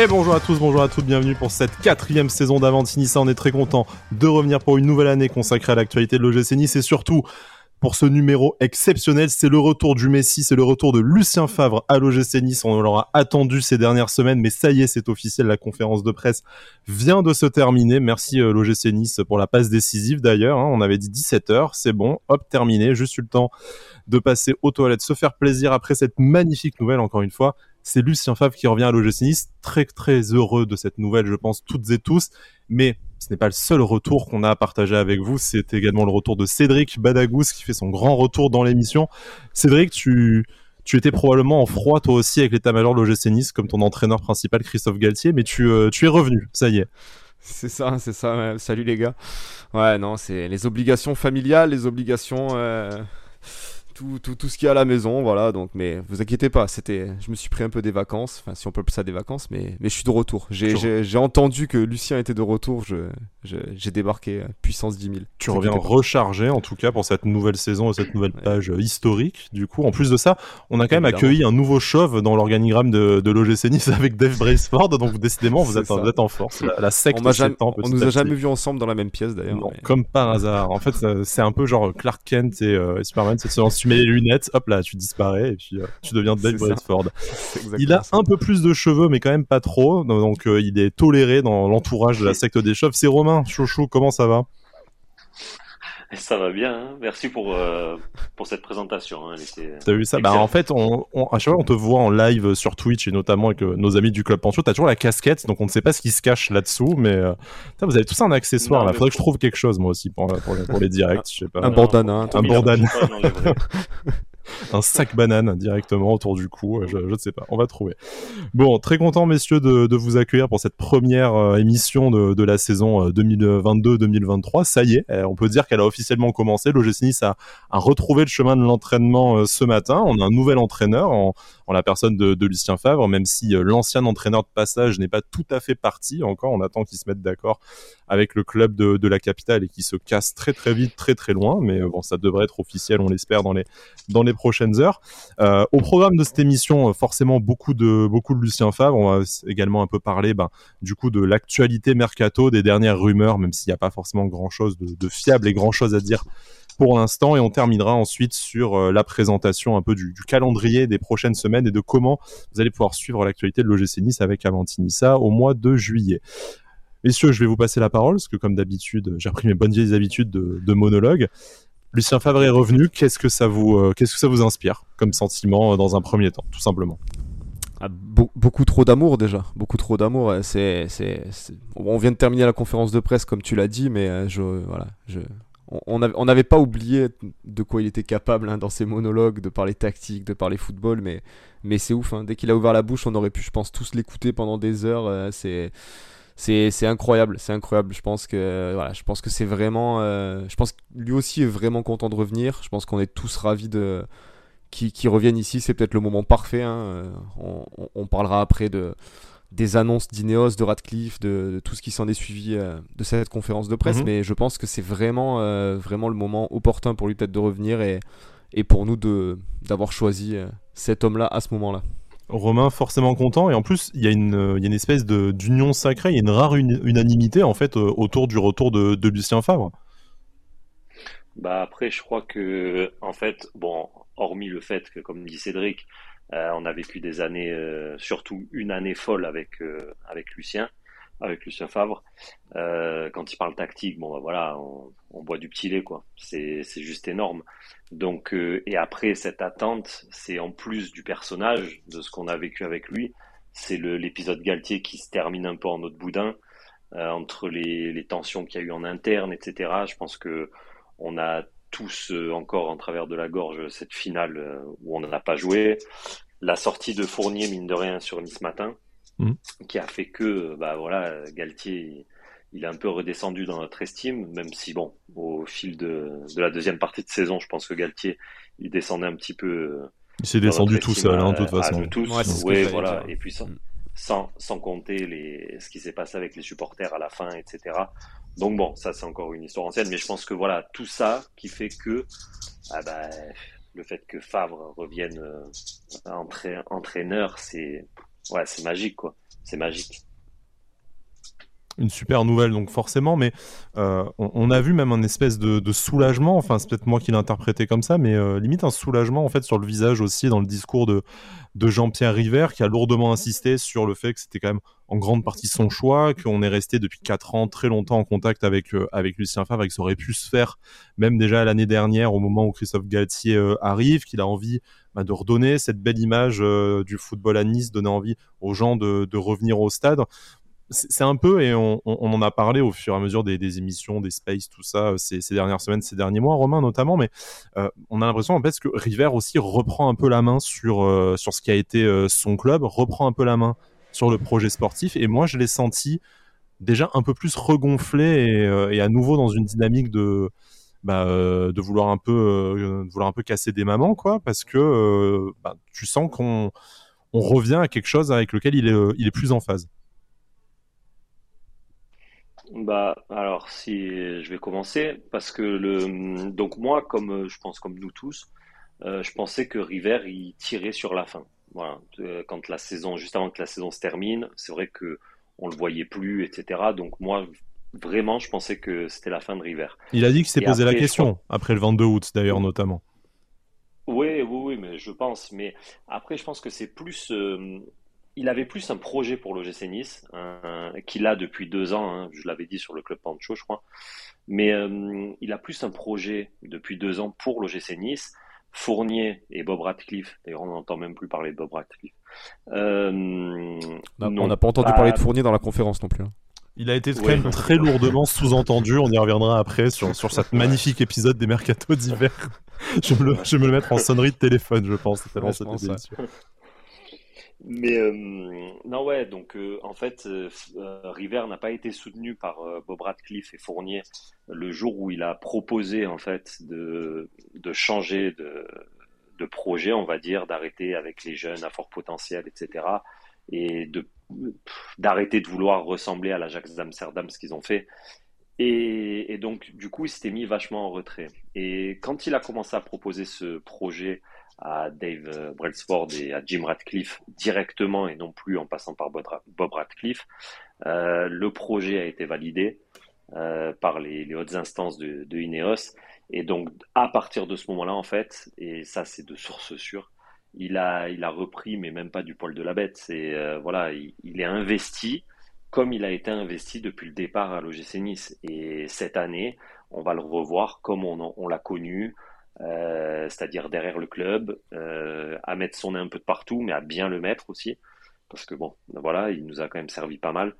Et bonjour à tous, bonjour à toutes, bienvenue pour cette quatrième saison d'Avantinissa. On est très content de revenir pour une nouvelle année consacrée à l'actualité de l'OGC Nice et surtout pour ce numéro exceptionnel. C'est le retour du Messi, c'est le retour de Lucien Favre à l'OGC Nice. On l'aura attendu ces dernières semaines, mais ça y est, c'est officiel. La conférence de presse vient de se terminer. Merci euh, l'OGC Nice pour la passe décisive d'ailleurs. Hein. On avait dit 17h, c'est bon, hop, terminé. Juste eu le temps de passer aux toilettes, se faire plaisir après cette magnifique nouvelle, encore une fois c'est Lucien Favre qui revient à l'OGC Nice. Très très heureux de cette nouvelle, je pense toutes et tous. Mais ce n'est pas le seul retour qu'on a à partager avec vous. C'est également le retour de Cédric Badagous qui fait son grand retour dans l'émission. Cédric, tu tu étais probablement en froid toi aussi avec l'état-major de l'OGC Nice comme ton entraîneur principal Christophe Galtier, mais tu, euh, tu es revenu, ça y est. C'est ça, c'est ça. Salut les gars. Ouais, non, c'est les obligations familiales, les obligations euh, tout, tout, tout, ce qu'il y a à la maison, voilà. Donc, mais vous inquiétez pas, c'était, je me suis pris un peu des vacances, enfin si on peut appeler ça des vacances, mais, mais je suis de retour. J'ai entendu que Lucien était de retour, j'ai je, débarqué puissance 10 000. Tu reviens rechargé en tout cas pour cette nouvelle saison et cette nouvelle page historique. Du coup, en plus de ça, on a quand même accueilli un nouveau chauve dans l'organigramme de, de l'OGC Nice avec Dave Braceford, donc décidément vous êtes, vous êtes, en force. La, la secte on, jamais, on nous a jamais vu ensemble dans la même pièce d'ailleurs. Comme par hasard. En fait, c'est un peu genre Clark Kent et euh, Superman, c'est mets les lunettes, hop là, tu disparais et puis euh, tu deviens Dave Bradford. Il a un peu plus de cheveux, mais quand même pas trop. Donc euh, il est toléré dans l'entourage de la secte des chauves. C'est Romain, chouchou, comment ça va? ça va bien, hein. merci pour, euh, pour cette présentation. Hein. T'as vu ça? Bah, En fait, on, à chaque fois, on te voit en live sur Twitch et notamment avec euh, nos amis du Club Pancho. T'as toujours la casquette, donc on ne sait pas ce qui se cache là-dessous, mais euh, vous avez tous un accessoire. Il faudrait que je trouve quelque chose, moi aussi, pour, pour, les, directs. Je sais pas. Un bandana. Un bandana. un sac banane directement autour du cou. Je ne sais pas, on va trouver. Bon, très content, messieurs, de, vous accueillir pour cette première euh, émission de, la saison 2022-2023. Euh, Ça y est, euh, on peut dire qu'elle a officiellement commencé. L'OGC Nice a, a, retrouvé le chemin de l'entraînement ce matin. On a un nouvel entraîneur en, la personne de, de, Lucien Favre, même si l'ancien entraîneur de passage n'est pas tout à fait parti encore. On attend qu'il se mette d'accord avec le club de, de la capitale et qu'il se casse très très vite, très très loin. Mais bon, ça devrait être officiel, on l'espère, dans les, dans les prochaines heures. Euh, au programme de cette émission, euh, forcément beaucoup de beaucoup de Lucien Favre. On va également un peu parler, ben, du coup, de l'actualité mercato, des dernières rumeurs, même s'il n'y a pas forcément grand chose de, fiable et grand chose à dire pour l'instant et on terminera ensuite sur euh, la présentation un peu du, calendrier des prochaines semaines et de comment vous allez pouvoir suivre l'actualité de l'OGC Nice avec Avantinissa au mois de juillet. Messieurs, je vais vous passer la parole parce que comme d'habitude, j'ai repris mes bonnes vieilles habitudes de, monologue. Lucien Favre est revenu. Qu'est-ce que ça vous, euh, qu'est-ce que ça vous inspire comme sentiment euh, dans un premier temps, tout simplement? Ah, beaucoup trop d'amour déjà, beaucoup trop d'amour. C'est, on vient de terminer la conférence de presse comme tu l'as dit, mais je, voilà, je, on n'avait pas oublié de quoi il était capable hein, dans ses monologues, de parler tactique, de parler football, mais, mais c'est ouf. Hein. Dès qu'il a ouvert la bouche, on aurait pu, je pense, tous l'écouter pendant des heures. c'est c'est incroyable, c'est incroyable. Je pense que c'est vraiment, euh, je pense que lui aussi est vraiment content de revenir. Je pense qu'on est tous ravis de qui, ici. C'est peut-être le moment parfait. Hein. Euh, on, parlera après de des annonces d'Ineos, de Radcliffe, de, tout ce qui s'en est suivi euh, de cette conférence de presse. Mhm. Mais je pense que c'est vraiment, vraiment le moment opportun pour lui peut-être de revenir et, et pour nous d'avoir choisi cet homme-là à ce moment-là. Romain forcément content et en plus il y a une, il y a une espèce d'union sacrée, il y a une rare unanimité en fait euh, autour du retour de, de, Lucien Favre. Bah après je crois que en fait bon hormis le fait que comme dit Cédric euh, on a vécu des années euh, surtout une année folle avec avec Lucien avec Lucien Favre. Euh, quand il parle tactique, bon bah voilà, on, on boit du petit lait quoi. C'est c'est juste énorme. Donc euh, et après cette attente, c'est en plus du personnage de ce qu'on a vécu avec lui, c'est l'épisode Galtier qui se termine un peu en autre boudin euh, entre les les tensions qu'il y a eu en interne, etc. Je pense que on a tous euh, encore en travers de la gorge cette finale euh, où on n'en a pas joué. La sortie de Fournier, mine de rien, sur Nice Matin, Mmh. qui a fait que, bah voilà, Galtier, il, est un peu redescendu dans notre estime, même si bon, au fil de, de, la deuxième partie de saison, je pense que Galtier, il descendait un petit peu. Il s'est descendu tout seul, hein, de toute façon. Tous. Ouais, voilà. Et puis sans, mmh. sans, sans, compter les, ce qui s'est passé avec les supporters à la fin, etc. Donc bon, ça c'est encore une histoire ancienne, mais je pense que voilà, tout ça qui fait que, ah bah, le fait que Favre revienne euh, entraîneur, c'est ouais, c'est magique, quoi. c'est magique une super nouvelle, donc forcément, mais euh, on, a vu même un espèce de, soulagement, enfin c'est peut-être moi qui l'ai interprété comme ça, mais euh, limite un soulagement en fait sur le visage aussi dans le discours de, Jean-Pierre River qui a lourdement insisté sur le fait que c'était quand même en grande partie son choix, qu'on est resté depuis 4 ans très longtemps en contact avec, euh, avec Lucien Favre et que ça aurait pu se faire même déjà l'année dernière au moment où Christophe Galtier arrive, qu'il a envie bah, de redonner cette belle image du football à Nice, donner envie aux gens de revenir au stade c'est un peu, et on, en a parlé au fur et à mesure des, émissions, des space, tout ça, euh, ces, dernières semaines, ces derniers mois, Romain notamment, mais euh, on a l'impression en fait que River aussi reprend un peu la main sur, euh, sur ce qui a été son club, reprend un peu la main sur le projet sportif, et moi je l'ai senti déjà un peu plus regonflé et, à nouveau dans une dynamique de, bah, de vouloir un peu vouloir un peu casser des mamans quoi parce que bah, tu sens qu'on on revient à quelque chose avec lequel il est, il est plus en phase. Bah, alors, si je vais commencer, parce que le, donc moi, comme euh, je pense comme nous tous, euh, je pensais que River il tirait sur la fin. Voilà, euh, quand la saison, juste avant que la saison se termine, c'est vrai que on le voyait plus, etc. Donc moi, vraiment, je pensais que c'était la fin de River. Il a dit qu'il s'est posé la question après le 22 août, d'ailleurs notamment. Oui, oui, oui, mais je pense. Mais après, je pense que c'est plus il avait plus un projet pour l'OGC Nice, qu'il a depuis deux ans, hein, je l'avais dit sur le club Pancho, je crois. Mais euh, il a plus un projet depuis deux ans pour l'OGC Nice. Fournier et Bob Radcliffe, d'ailleurs on n'entend même plus parler de Bob Radcliffe. Euh, on n'a pas entendu parler de Fournier dans la conférence non plus. Hein. Il a été quand même très lourdement sous-entendu, on y reviendra après sur, sur cet magnifique épisode des Mercato d'hiver. je, vais me le mettre en sonnerie de téléphone, je pense, tellement mais euh, non, ouais, donc euh, en fait, euh, River n'a pas été soutenu par Bob Radcliffe et Fournier le jour où il a proposé en fait de, de changer de, de projet, on va dire, d'arrêter avec les jeunes à fort potentiel, etc. Et d'arrêter de vouloir ressembler à l'Ajax d'Amsterdam, ce qu'ils ont fait. Et, donc, du coup, il s'était mis vachement en retrait. Et quand il a commencé à proposer ce projet à Dave Brailsford et à Jim Radcliffe directement et non plus en passant par Bob Radcliffe. Euh, le projet a été validé euh, par les, hautes instances de, Ineos et donc à partir de ce moment-là en fait, et ça c'est de source sûre, il a, il a repris mais même pas du poil de la bête. C'est euh, voilà, il, est investi comme il a été investi depuis le départ à l'OGC Nice et cette année on va le revoir comme on l'a connu euh, c'est-à-dire derrière le club, euh, à mettre son nez un peu de partout, mais à bien le mettre aussi, parce que bon, voilà, il nous a quand même servi pas mal.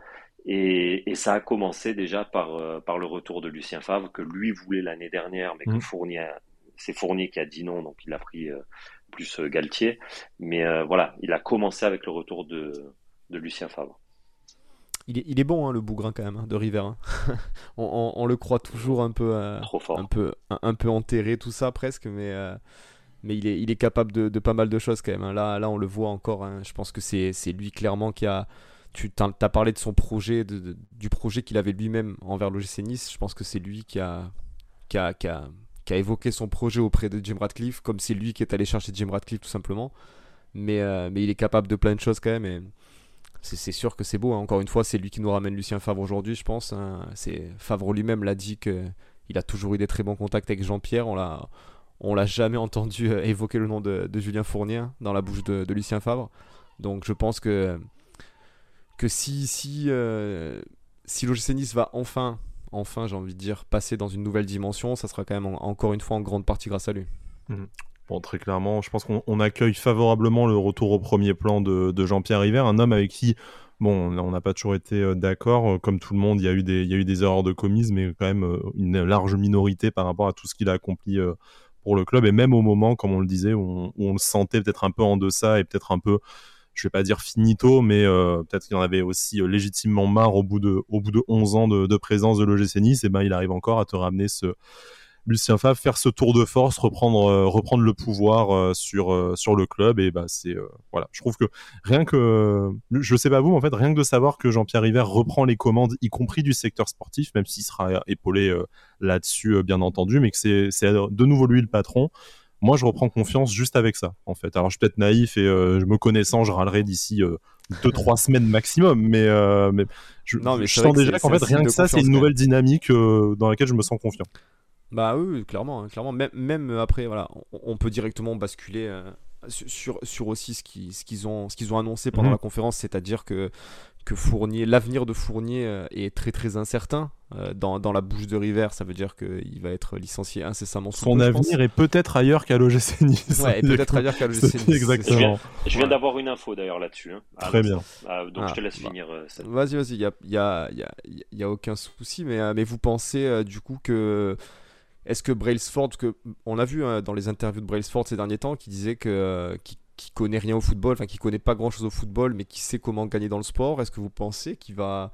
Et, et ça a commencé déjà par, euh, par le retour de Lucien Favre, que lui voulait l'année dernière, mais que mmh. Fournier, c'est Fournier qui a dit non, donc il a pris plus Galtier. Mais voilà, il a commencé avec le retour de, de Lucien Favre. Il est, bon hein, le bougrin quand même hein, de River. Hein. on, le croit toujours un peu, euh, un peu, un, peu enterré tout ça presque, mais euh, mais il est, il est capable de, pas mal de choses quand même. Là, là, on le voit encore. Je pense que c'est lui clairement qui a. Tu as parlé de son projet, de, du projet qu'il avait lui-même envers l'OGC Nice. Je pense que c'est lui qui a, qui a, qui, a, qui, a, évoqué son projet auprès de Jim Radcliffe, comme c'est lui qui est allé chercher Jim Radcliffe tout simplement. Mais, euh, mais il est capable de plein de choses quand même. Et, c'est sûr que c'est beau. Hein. Encore une fois, c'est lui qui nous ramène Lucien Favre aujourd'hui, je pense. Hein. C'est Favre lui-même l'a dit qu'il a toujours eu des très bons contacts avec Jean-Pierre. On l'a, on l'a jamais entendu euh, évoquer le nom de, Julien Fournier dans la bouche de, Lucien Favre. Donc je pense que que si si euh, si l'OGC Nice va enfin enfin j'ai envie de dire passer dans une nouvelle dimension, ça sera quand même encore une fois en grande partie grâce à lui. Mmh. Très clairement, je pense qu'on accueille favorablement le retour au premier plan de, Jean-Pierre River, un homme avec qui, bon, on n'a pas toujours été euh, d'accord. Euh, comme tout le monde, il y, a eu des, erreurs de commises, mais quand même euh, une large minorité par rapport à tout ce qu'il a accompli pour le club. Et même au moment, comme on le disait, où on, le sentait peut-être un peu en deçà et peut-être un peu, je vais pas dire finito, mais peut-être qu'il en avait aussi légitimement marre au bout de, au bout de 11 ans de, de présence de l'OGC Nice. Et ben, il arrive encore à te ramener ce Lucien Favre faire ce tour de force, reprendre euh, reprendre le pouvoir euh, sur euh, sur le club et bah c'est voilà, je trouve que rien que je sais pas vous, mais en fait rien que de savoir que Jean-Pierre River reprend les commandes, y compris du secteur sportif, même s'il sera épaulé là-dessus bien entendu, mais que c'est de nouveau lui le patron. moi je reprends confiance juste avec ça en fait. Alors je suis peut-être naïf et je me connaissant, je râlerai d'ici deux trois semaines maximum, mais mais je, non, mais je sens déjà qu'en fait rien que ça c'est une nouvelle dynamique dans laquelle je me sens confiant. Bah oui, clairement, hein, clairement. Même, même après, voilà, on, peut directement basculer sur, sur aussi ce qu'ils ce qu'ils ont, ce qu'ils ont annoncé pendant mhm. la conférence, c'est-à-dire que, que Fournier, l'avenir de Fournier euh, est très très incertain. Euh, dans, dans, la bouche de River, ça veut dire qu'il va être licencié incessamment. Son avenir est peut-être ailleurs qu'à l'OGC Nice. Ouais, peut-être ailleurs qu'à l'OGC Nice. Exactement. Je viens, d'avoir une info d'ailleurs là-dessus. Hein. Très bien. Ah, donc je te ah, laisse bah, finir. Euh, vas-y, vas-y, il n'y a, y a, y a, y a, aucun souci, mais, mais vous pensez du coup que est-ce que Brailsford, que on a vu hein, dans les interviews de Brailsford ces derniers temps, qui disait que euh, qui, connaît rien au football, enfin qui connaît pas grand-chose au football, mais qui sait comment gagner dans le sport. Est-ce que vous pensez qu'il va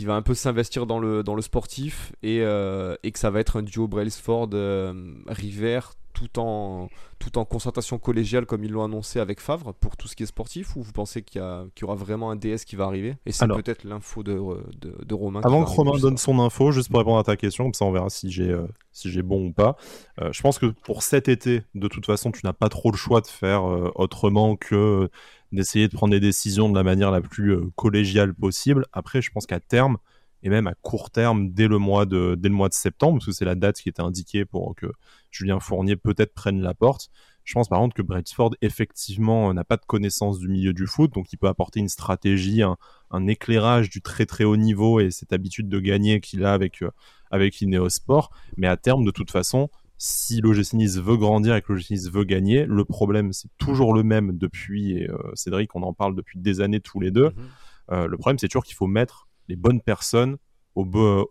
va un peu s'investir dans le, dans le sportif et, euh, et que ça va être un duo Brailsford-River euh, tout en, tout en concertation collégiale comme ils l'ont annoncé avec Favre pour tout ce qui est sportif ou vous pensez qu'il y, y, aura vraiment un DS qui va arriver Et c'est peut-être l'info de, de, de, Romain. Avant que Romain donne son info, juste pour répondre à ta question, comme ça on verra si j'ai euh, si j'ai bon ou pas. Euh, je pense que pour cet été, de toute façon, tu n'as pas trop le choix de faire euh, autrement que d'essayer de prendre des décisions de la manière la plus collégiale possible. Après, je pense qu'à terme, et même à court terme dès le mois de, dès le mois de septembre, parce que c'est la date qui était indiquée pour que Julien Fournier peut-être prenne la porte. Je pense par contre que Ford effectivement n'a pas de connaissance du milieu du foot, donc il peut apporter une stratégie, un, éclairage du très très haut niveau et cette habitude de gagner qu'il a avec, euh, avec Ineosport. Mais à terme, de toute façon, si l'OGC Nice veut grandir et que l'OGC Nice veut gagner, le problème c'est toujours le même depuis, et euh, Cédric, on en parle depuis des années tous les deux. Mhm. Euh, le problème c'est toujours qu'il faut mettre les bonnes personnes au,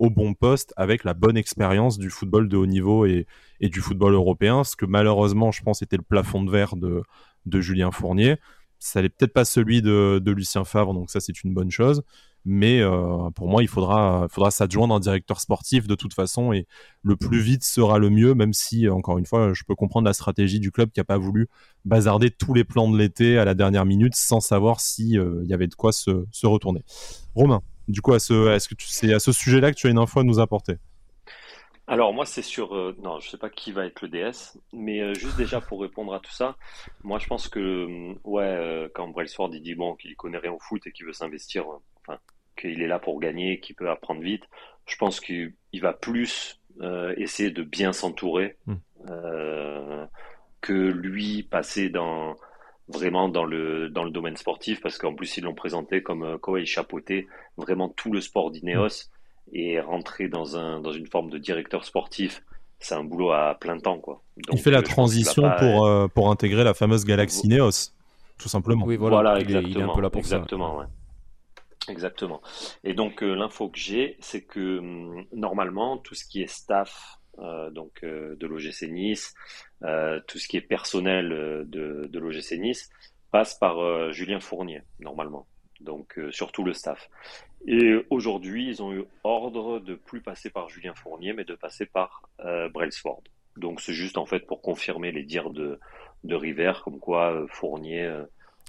bon poste avec la bonne expérience du football de haut niveau et, du football européen, ce que malheureusement, je pense, était le plafond de verre de, Julien Fournier. Ça n'est peut-être pas celui de, Lucien Favre, donc ça c'est une bonne chose. Mais euh, pour moi, il faudra, faudra s'adjoindre un directeur sportif de toute façon, et le plus vite sera le mieux, même si, encore une fois, je peux comprendre la stratégie du club qui n'a pas voulu bazarder tous les plans de l'été à la dernière minute sans savoir s'il euh, y avait de quoi se retourner. Romain du coup, est-ce que c'est à ce sujet-là que tu as une info à nous apporter alors moi c'est sur euh, non je sais pas qui va être le DS mais euh, juste déjà pour répondre à tout ça moi je pense que euh, ouais quand Brailsford il dit bon qu'il connaît rien au foot et qu'il veut s'investir enfin qu'il est là pour gagner qu'il peut apprendre vite je pense qu'il va plus essayer de bien s'entourer hmm. que lui passer dans vraiment dans le, dans le domaine sportif, parce qu'en plus, ils l'ont présenté comme euh, quoi il chapeautait vraiment tout le sport d'Ineos et rentrer dans, un, dans une forme de directeur sportif. C'est un boulot à plein temps, quoi. il fait la euh, transition pour, euh, pour intégrer la fameuse galaxie Ineos, tout simplement. Oui, voilà, exactement. Il exactement, Exactement. Et donc, l'info que j'ai, c'est que hum, normalement, tout ce qui est staff euh, donc euh, de l'OGC Nice, euh, tout ce qui est personnel de, de l'OGC Nice passe par Julien Fournier normalement, donc surtout le staff. Et aujourd'hui, ils ont eu ordre de plus passer par Julien Fournier, mais de passer par Brailsford. Donc c'est juste en fait pour confirmer les dires de, de River, comme quoi Fournier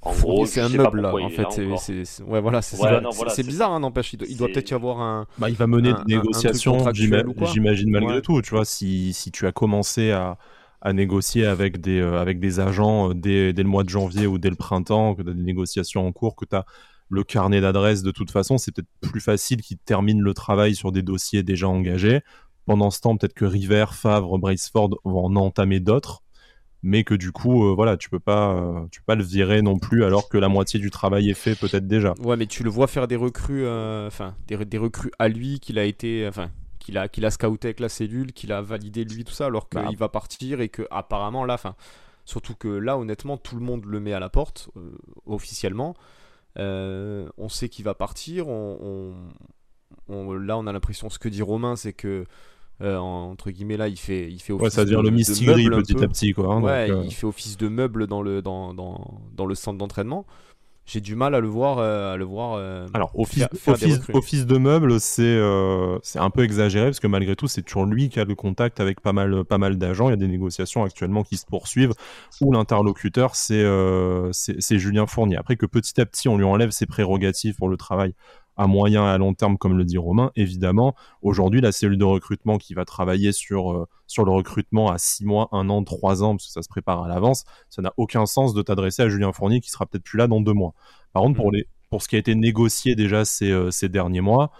en gros, c'est un meuble là. En fait, c'est ouais, voilà, c'est bizarre, hein, n'empêche. Il doit, peut-être y avoir un. Bah, il va mener des négociations, j'imagine malgré tout. Tu vois, si, si tu as commencé à, à négocier avec des, euh, avec des agents euh, dès, dès, le mois de janvier ou dès le printemps, que tu as des négociations en cours, que tu as le carnet d'adresses de toute façon, c'est peut-être plus facile qu'ils terminent le travail sur des dossiers déjà engagés. Pendant ce temps, peut-être que River, Favre, Braceford vont en entamer d'autres mais que du coup, euh, voilà, tu peux pas, euh, tu peux pas le virer non plus alors que la moitié du travail est fait peut-être déjà. Ouais, mais tu le vois faire des recrues, euh, enfin des, des, recrues à lui qu'il a été, enfin qu'il a, qu'il a scouté avec la cellule, qu'il a validé lui tout ça, alors qu'il bah. va partir et que apparemment là, enfin surtout que là honnêtement tout le monde le met à la porte officiellement. on sait qu'il va partir. On, on, là, on a l'impression, ce que dit Romain, c'est que euh, entre guillemets là il fait il fait office ouais, ça devient le mystigris petit à petit quoi hein, ouais euh. il fait office de meuble dans le dans, dans, dans le centre d'entraînement. J'ai du mal à le voir euh, à le voir alors office, office, de meuble c'est c'est un peu exagéré parce que malgré tout c'est toujours lui qui a le contact avec pas mal pas mal d'agents. Il y a des négociations actuellement qui se poursuivent où l'interlocuteur c'est c'est Julien Fournier. Après que petit à petit on lui enlève ses prérogatives pour le travail à moyen et à long terme, comme le dit Romain, évidemment. Aujourd'hui, la cellule de recrutement qui va travailler sur, euh, sur le recrutement à 6 mois, 1 an, 3 ans, parce que ça se prépare à l'avance, ça n'a aucun sens de t'adresser à Julien Fournier qui sera peut-être plus là dans 2 mois. Par contre, pour, mm. les, pour ce qui a été négocié déjà ces, euh, ces derniers mois,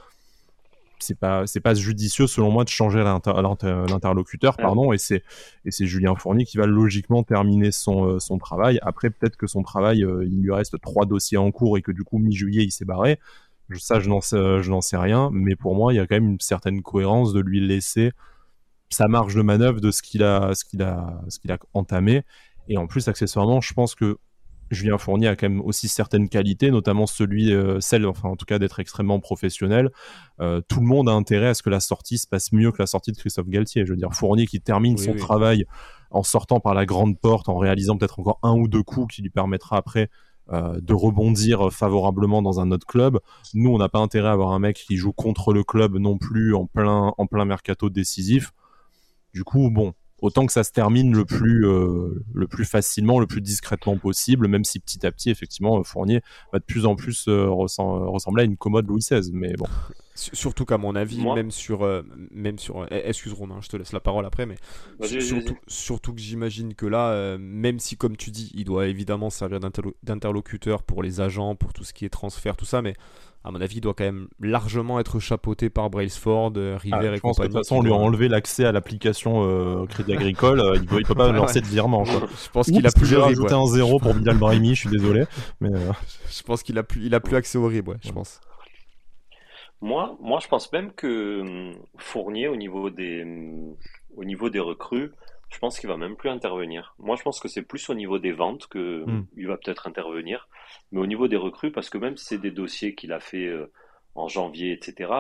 c'est pas c'est pas judicieux selon moi de changer l'interlocuteur pardon et c'est et c'est Julien Fournier qui va logiquement terminer son euh, son travail après peut-être que son travail il lui reste trois dossiers en cours et que du coup mi-juillet il s'est barré ça, je n'en sais, je n'en sais rien, mais pour moi, il y a quand même une certaine cohérence de lui laisser sa marge de manœuvre de ce qu'il a, ce qu'il a, ce qu'il a entamé. Et en plus, accessoirement, je pense que Julien Fournier a quand même aussi certaines qualités, notamment celui, euh, celle, enfin en tout cas d'être extrêmement professionnel. Euh, tout le monde a intérêt à ce que la sortie se passe mieux que la sortie de Christophe Galtier. Je veux dire, Fournier qui termine son travail en sortant par la grande porte, en réalisant peut-être encore un ou deux coups qui lui permettra après euh, de rebondir favorablement dans un autre club. Nous, on n'a pas intérêt à avoir un mec qui joue contre le club non plus en plein, en plein mercato décisif. Du coup, bon, autant que ça se termine le plus, euh, le plus facilement, le plus discrètement possible, même si petit à petit, effectivement, Fournier va de plus en plus euh, ressembler à une commode Louis XVI. Mais bon. Surtout qu'à mon avis, même sur, euh, même sur, eh, excuse Romain, je te laisse la parole après, mais surtout, surtout, que j'imagine que là, euh, même si comme tu dis, il doit évidemment servir d'interlocuteur pour les agents, pour tout ce qui est transfert, tout ça, mais à mon avis, il doit quand même largement être chapeauté par Brailsford, euh, River ah, et compagnie. de toute façon, on lui a enlevé l'accès à l'application Crédit Agricole, il ne peut, pas lancer de virement. Je pense qu'il a plus rajouté un zéro pour Bilal Brahimi, je suis désolé, mais je pense qu'il a plus, il a plus accès au RIB, ouais, je pense. Moi, moi, je pense même que hum, Fournier, au niveau des, hum, au niveau des recrues, je pense qu'il va même plus intervenir. Moi, je pense que c'est plus au niveau des ventes que hum, il va peut-être intervenir, mais au niveau des recrues, parce que même si c'est des dossiers qu'il a fait euh, en janvier, etc.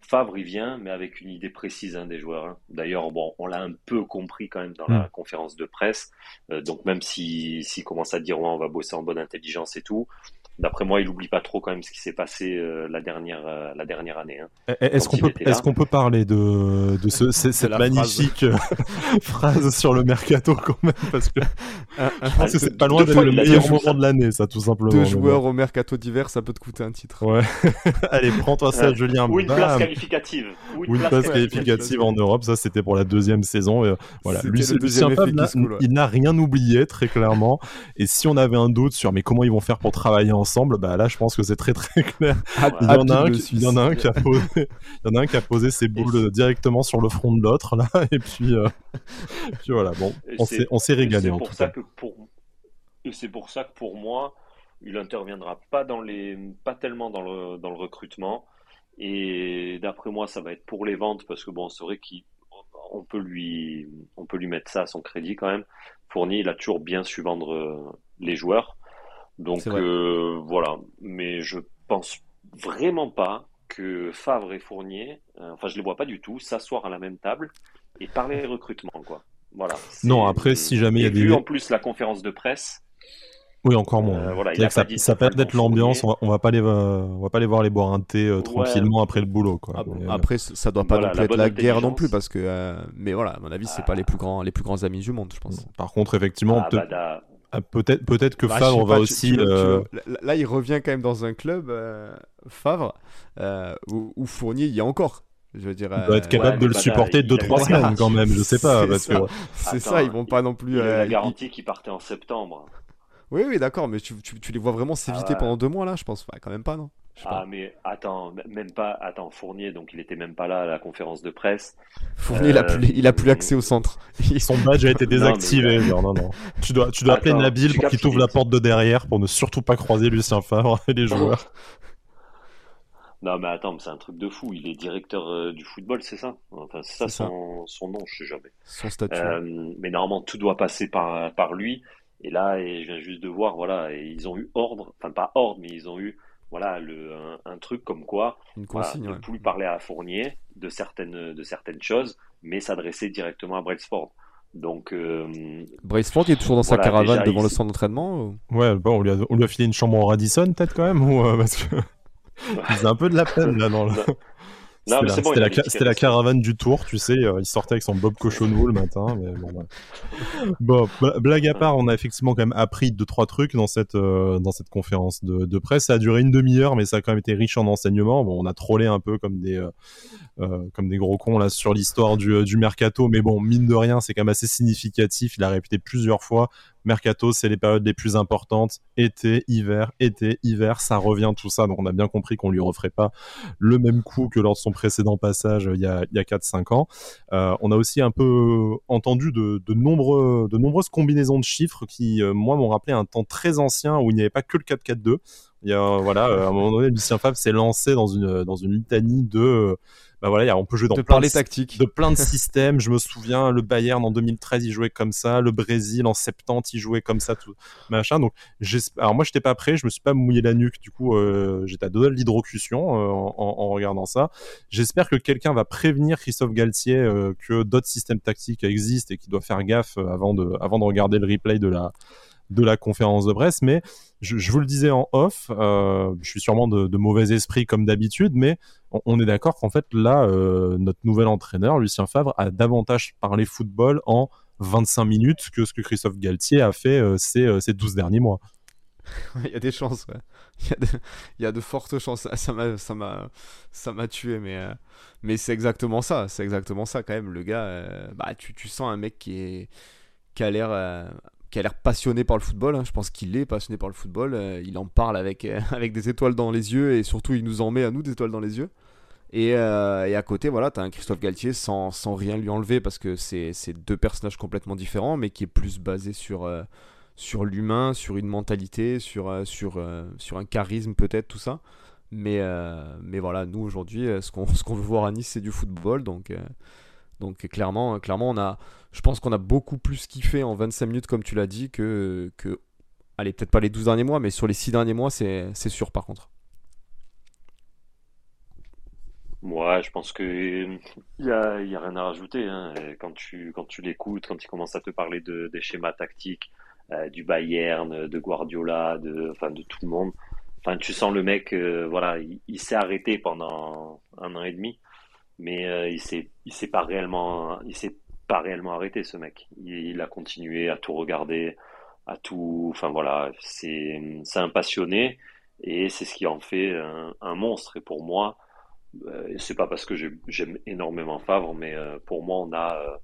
Favre, il vient, mais avec une idée précise hein, des joueurs. Hein. D'ailleurs, bon, on l'a un peu compris quand même dans la conférence de presse. Euh, donc, même s'il si, commence à dire ouais, on va bosser en bonne intelligence et tout, d'après moi, il oublie pas trop quand même ce qui s'est passé euh, la dernière euh, la dernière année. Hein. Eh, eh, est-ce qu'on peut est-ce qu'on peut parler de de ce, cette magnifique phrase. Sur le mercato quand même parce que je pense que c'est pas loin d'être le meilleur moment de l'année, ça tout simplement. Deux joueurs au mercato d'hiver, ça peut te coûter un titre. Ouais. Allez, prends-toi ça, Julien. Ou une place qualificative. Ou une, place, qualificative en Europe, ça c'était pour la deuxième saison. Et, voilà, lui, Lucien il n'a rien oublié très clairement. Et si on avait un doute sur mais comment ils vont faire pour travailler ensemble bah là je pense que c'est très très clair. il, y en a un, qui, il y en a un qui a posé, il y en a un qui a posé ses boules directement sur le front de l'autre là, et puis, euh, puis voilà. Bon, on s'est on s'est régalé en tout cas. pour... Et c'est pour ça que pour moi, il interviendra pas dans les, pas tellement dans le dans le recrutement. Et d'après moi, ça va être pour les ventes parce que bon, c'est vrai qu'on peut lui, on peut lui mettre ça à son crédit quand même. Fournier, il a toujours bien su vendre euh, les joueurs. Donc euh, voilà, mais je pense vraiment pas que Favre et Fournier, euh, enfin je les vois pas du tout, s'asseoir à la même table et parler recrutement quoi. Voilà. Non après si jamais il y a des en plus la conférence de presse. Oui encore moins. Euh, voilà, ça, ça, peut être l'ambiance, on, va, va pas les on va pas les voir les boire un thé tranquillement après le boulot quoi. Après ça doit pas non plus être la guerre non plus parce que mais voilà à mon avis c'est pas les plus grands les plus grands amis du monde je pense. Par contre effectivement ah, bah, ah, peut-être peut-être que bah, Favre va aussi. Euh, là, il revient quand même dans un club euh, Favre euh, où, Fournier il y a encore. Je veux dire, il doit être capable de le supporter 2-3 semaines quand même, je sais pas. C'est ça, ils vont pas non plus. Il la garantie qu'il partait en septembre. Oui, oui, d'accord, mais tu, tu, les vois vraiment s'éviter ah pendant deux mois là, je pense. quand même pas, non ah, mais attends, même pas. Attends, Fournier, donc il était même pas là à la conférence de presse. Fournier, il, a plus, il a plus accès au centre. Son badge a été désactivé. Non, non, non, Tu dois, tu dois appeler Nabil pour qu'il t'ouvre la porte de derrière pour ne surtout pas croiser Lucien Favre et les joueurs. Non, mais attends, c'est un truc de fou. Il est directeur euh, du football, c'est ça? Enfin, c'est ça, son, son, nom, je sais jamais. Son statut. Euh, mais normalement, tout doit passer par, par lui. Et là, et je viens juste de voir, voilà, et ils ont eu ordre, enfin pas ordre, mais ils ont eu voilà le, un, truc comme quoi Une consigne, ne plus parler à Fournier de certaines, de certaines choses, mais s'adresser directement à Braceford. Donc, euh, Braceford est toujours dans sa caravane devant le centre d'entraînement Ouais, bon, on, lui a, on lui a filé une chambre en Radisson, peut-être quand même, ou, euh, parce que c'est un peu de la peine là dans le. C'était la, caravane du tour, tu sais. il sortait avec son Bob Cochonou le matin. Mais bon, blague à part, on a effectivement quand même appris deux trois trucs dans cette dans cette conférence de, de, presse. Ça a duré une demi-heure, mais ça a quand même été riche en enseignements. Bon, on a trollé un peu comme des comme des gros cons là sur l'histoire du, du mercato, mais bon, mine de rien, c'est quand même assez significatif. Il a répété plusieurs fois Mercato, c'est les périodes les plus importantes. Été, hiver, été, hiver, ça revient tout ça. Donc on a bien compris qu'on lui referait pas le même coup que lors de son précédent passage euh, il y a, il y a 4-5 ans. Euh, on a aussi un peu entendu de nombreuses combinaisons de chiffres qui, euh, moi, m'ont rappelé un temps très ancien où il n'y avait pas que le 4-4-2. Il y a, voilà, à un moment donné, Lucien Favre s'est lancé dans une, dans une litanie de bah voilà, on peut jouer dans plein de, tactiques. de plein de systèmes. Je me souviens, le Bayern en 2013, il jouait comme ça, le Brésil en 70, il jouait comme ça, tout machin. Donc, alors moi, j'étais pas prêt, je me suis pas mouillé la nuque, du coup, euh, j'étais à deux de l'hydrocution euh, en, en, regardant ça. J'espère que quelqu'un va prévenir Christophe Galtier euh, que d'autres systèmes tactiques existent et qu'il doit faire gaffe avant de, avant de regarder le replay de la de la conférence de presse, mais je, vous le disais en off, euh, je suis sûrement de, mauvais esprit comme d'habitude, mais on, est d'accord qu'en fait là, euh, notre nouvel entraîneur, Lucien Favre, a davantage parlé football en 25 minutes que ce que Christophe Galtier a fait euh, ces, ces 12 derniers mois. il y a des chances, il, y a de, fortes chances. Ça m'a, ça m'a, ça m'a tué, mais, mais c'est exactement ça. C'est exactement ça quand même. Le gars, bah, tu, tu sens un mec qui qui a l'air qui a l'air passionné par le football. Hein. Je pense qu'il est passionné par le football. Euh, il en parle avec, euh, avec des étoiles dans les yeux et surtout il nous en met à nous des étoiles dans les yeux. Et, euh, à côté, voilà, tu as un Christophe Galtier sans, sans, rien lui enlever parce que c'est deux personnages complètement différents, mais qui est plus basé sur, sur l'humain, sur une mentalité, sur, sur, sur un charisme peut-être, tout ça. Mais, mais voilà, nous aujourd'hui, ce qu'on qu'on veut voir à Nice, c'est du football. Donc, donc clairement, clairement on a, je pense qu'on a beaucoup plus kiffé en 25 minutes, comme tu l'as dit, que. Allez, peut-être pas les 12 derniers mois, mais sur les 6 derniers mois, c'est sûr par contre. Ouais, je pense que il y a, y a, rien à rajouter. Hein. Quand tu, quand tu l'écoutes, quand il commence à te parler de, des schémas tactiques, euh, du Bayern, de Guardiola, de, enfin, de tout le monde. Enfin, tu sens le mec, euh, voilà, il, il s'est arrêté pendant un an et demi, mais euh, il s'est, s'est pas réellement, il s'est pas réellement arrêté ce mec. Il, a continué à tout regarder, à tout. Enfin voilà, c'est un passionné et c'est ce qui en fait un, monstre. Et pour moi, euh, c'est pas parce que j'aime énormément Favre, mais euh, pour moi, on a euh,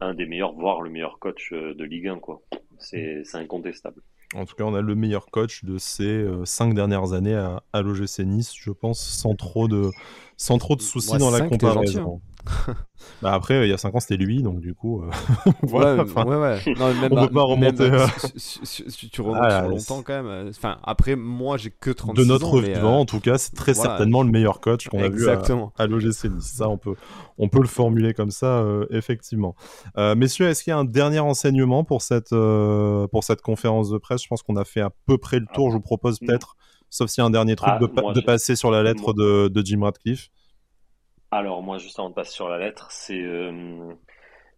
un des meilleurs, voire le meilleur coach de Ligue 1. quoi. C'est incontestable. En tout cas, on a le meilleur coach de ces cinq dernières années à, à l'OGC Nice, je pense, sans trop de, sans trop de soucis dans la comparaison. bah après, il y a 5 ans, c'était lui, donc du coup. Euh, voilà, ouais, ouais, ouais. Non, même, on peut pas remonter. Même, si, tu remontes ah, sur longtemps quand même. Euh, enfin, après, moi, j'ai que 36 ans. De notre ans, vivant, euh... en tout cas, c'est très voilà, certainement le meilleur coach qu'on a vu à, à l'OGC Nice. Ça, on peut, on peut le formuler comme ça, euh, effectivement. Euh, messieurs, est-ce qu'il y a un dernier enseignement pour cette, pour cette conférence de presse? Je pense qu'on a fait à peu près le tour. Je vous propose ah, peut-être, sauf s'il y a un dernier truc, ah, de, moi, de passer sur la lettre de, de Jim Radcliffe. Alors moi, juste avant de passer sur la lettre, c'est euh,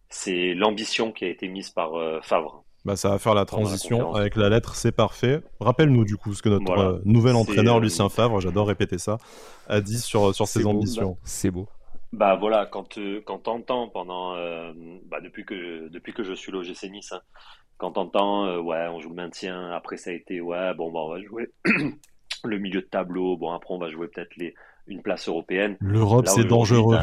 c'est l'ambition qui a été mise par euh, Favre. Bah, ça va faire la transition avec la lettre, c'est parfait. Rappelle-nous du coup ce que notre euh, nouvel entraîneur Lucien Favre, j'adore répéter ça, a dit sur, sur ses ambitions. Bah, c'est beau. Bah voilà, quand quand t'entends pendant bah, depuis que depuis que je suis logé Nice, hein, quand t'entends ouais on joue le maintien, après ça a été ouais bon bah on va jouer le milieu de tableau, bon après on va jouer peut-être les une place européenne. L'Europe, c'est dangereux.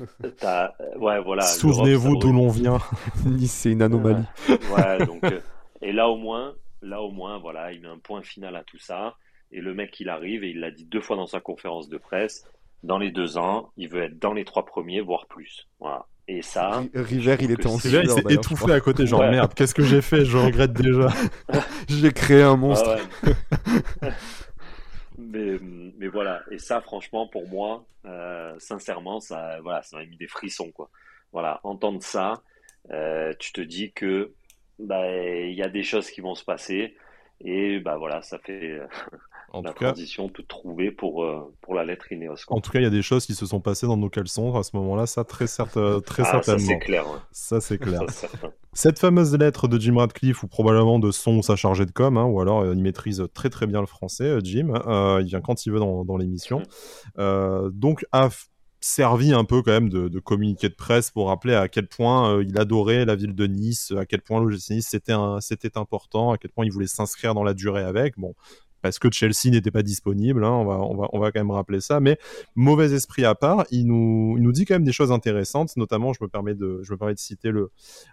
ouais, voilà. Souvenez-vous d'où l'on vient. nice, c'est une anomalie. Ouais, donc, euh, et là au moins, là au moins, voilà, il met un point final à tout ça. Et le mec, il arrive et il l'a dit deux fois dans sa conférence de presse. Dans les deux ans, il veut être dans les trois premiers, voire plus. Voilà. Et ça. River, il était en River, il s'est étouffé à côté, genre merde, qu'est-ce que j'ai fait? Je regrette déjà. j'ai créé un monstre. ouais. Mais, mais voilà, et ça, franchement, pour moi, euh, sincèrement, ça, voilà, ça m'a mis des frissons, quoi. Voilà, entendre ça, euh, tu te dis que bah, il y a des choses qui vont se passer, et bah voilà, ça fait en la transition toute trouvée pour, euh, pour la lettre Ineos. En tout cas, il y a des choses qui se sont passées dans nos caleçons à ce moment-là, ça très, certes, très ah, certainement. Ça c'est clair. Ça c'est clair. Cette fameuse lettre de Jim Radcliffe, ou probablement de son sa chargée de com, hein, ou alors euh, il maîtrise très très bien le français, euh, Jim, il vient quand il veut dans, dans l'émission. donc à servi un peu quand même de, communiqué de presse pour rappeler à quel point il adorait la ville de Nice, à quel point l'OGC Nice c'était c'était important, à quel point il voulait s'inscrire dans la durée avec. Bon, parce que Chelsea n'était pas disponible, hein, on, va, on, va, on va quand même rappeler ça, mais mauvais esprit à part, il nous, il nous dit quand même des choses intéressantes, notamment je me permets de, je me permets de citer le,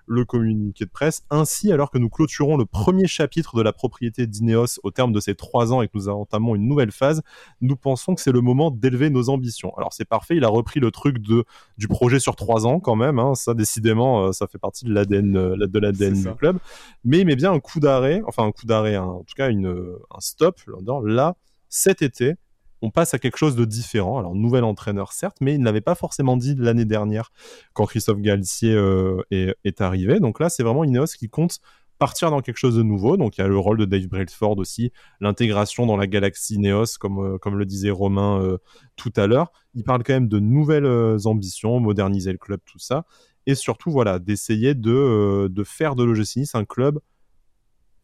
le communiqué de presse. Ainsi, alors que nous clôturons le premier chapitre de la propriété d'Ineos au terme de ces trois ans et que nous entamons une nouvelle phase, nous pensons que c'est le moment d'élever nos ambitions. Alors c'est parfait, il a repris le truc de, du projet sur trois ans quand même, hein, ça décidément, euh, ça fait partie de l'ADN, euh, de l'ADN du club, mais il met bien un coup d'arrêt, enfin un coup d'arrêt, hein, en tout cas une, un stop Là, cet été, on passe à quelque chose de différent. Alors, nouvel entraîneur, certes, mais il ne l'avait pas forcément dit l'année dernière quand Christophe Galtier euh, est, arrivé. Donc là, c'est vraiment Ineos qui compte partir dans quelque chose de nouveau. Donc, il y a le rôle de Dave Brailsford aussi, l'intégration dans la galaxie Ineos, comme, euh, comme le disait Romain euh, tout à l'heure. Il parle quand même de nouvelles ambitions, moderniser le club, tout ça. Et surtout, voilà, d'essayer de, de faire de l'OGC un club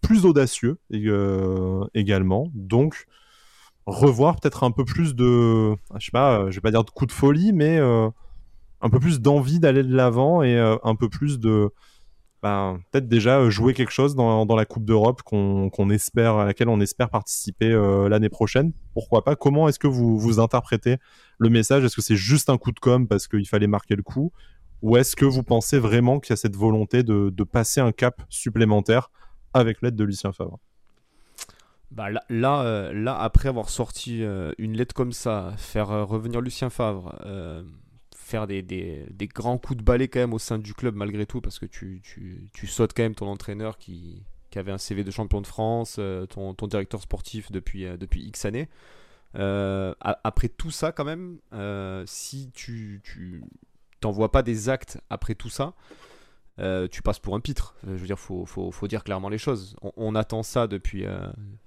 plus audacieux euh, également. Donc, revoir peut-être un peu plus de, je sais pas, euh, je vais pas dire de coup de folie, mais euh, un peu plus d'envie d'aller de l'avant et un peu plus de, ben, peut-être déjà jouer quelque chose dans, la Coupe d'Europe qu'on espère, à laquelle on espère participer l'année prochaine. Pourquoi pas? Comment est-ce que vous, vous interprétez le message? Est-ce que c'est juste un coup de com parce qu'il fallait marquer le coup? Ou est-ce que vous pensez vraiment qu'il y a cette volonté de, de passer un cap supplémentaire avec l'aide de Lucien Favre. Bah là, là, euh, après avoir sorti euh, une lettre comme ça, faire euh, revenir Lucien Favre, faire des, des, des, grands coups de balai quand même au sein du club malgré tout, parce que tu, tu, tu sautes quand même ton entraîneur qui, qui, avait un CV de champion de France, ton, ton, directeur sportif depuis, depuis X années. après tout ça quand même, si tu, tu t'envoies pas des actes après tout ça, euh, tu passes pour un pitre. Euh, je veux dire, faut, faut, faut dire clairement les choses. On, attend ça depuis. Euh,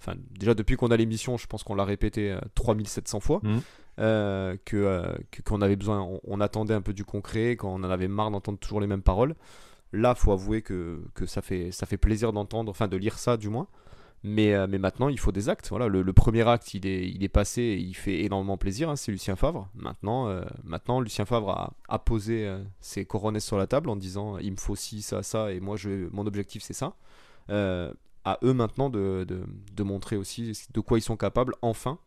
enfin, déjà depuis qu'on a l'émission, je pense qu'on l'a répété 3700 fois. Mmh. que qu'on avait besoin, on, attendait un peu du concret, qu'on en avait marre d'entendre toujours les mêmes paroles. Là, faut avouer que, que ça fait ça fait plaisir d'entendre, enfin de lire ça du moins. Mais, euh, mais maintenant, il faut des actes. Voilà, le, premier acte, il est, il est passé et il fait énormément plaisir. Hein, c'est Lucien Favre. Maintenant, euh, maintenant Lucien Favre a, posé euh, ses couronnes sur la table en disant il me faut ci, ça, ça, et moi, je, mon objectif, c'est ça. à eux maintenant de, de, de, montrer aussi de quoi ils sont capables, enfin,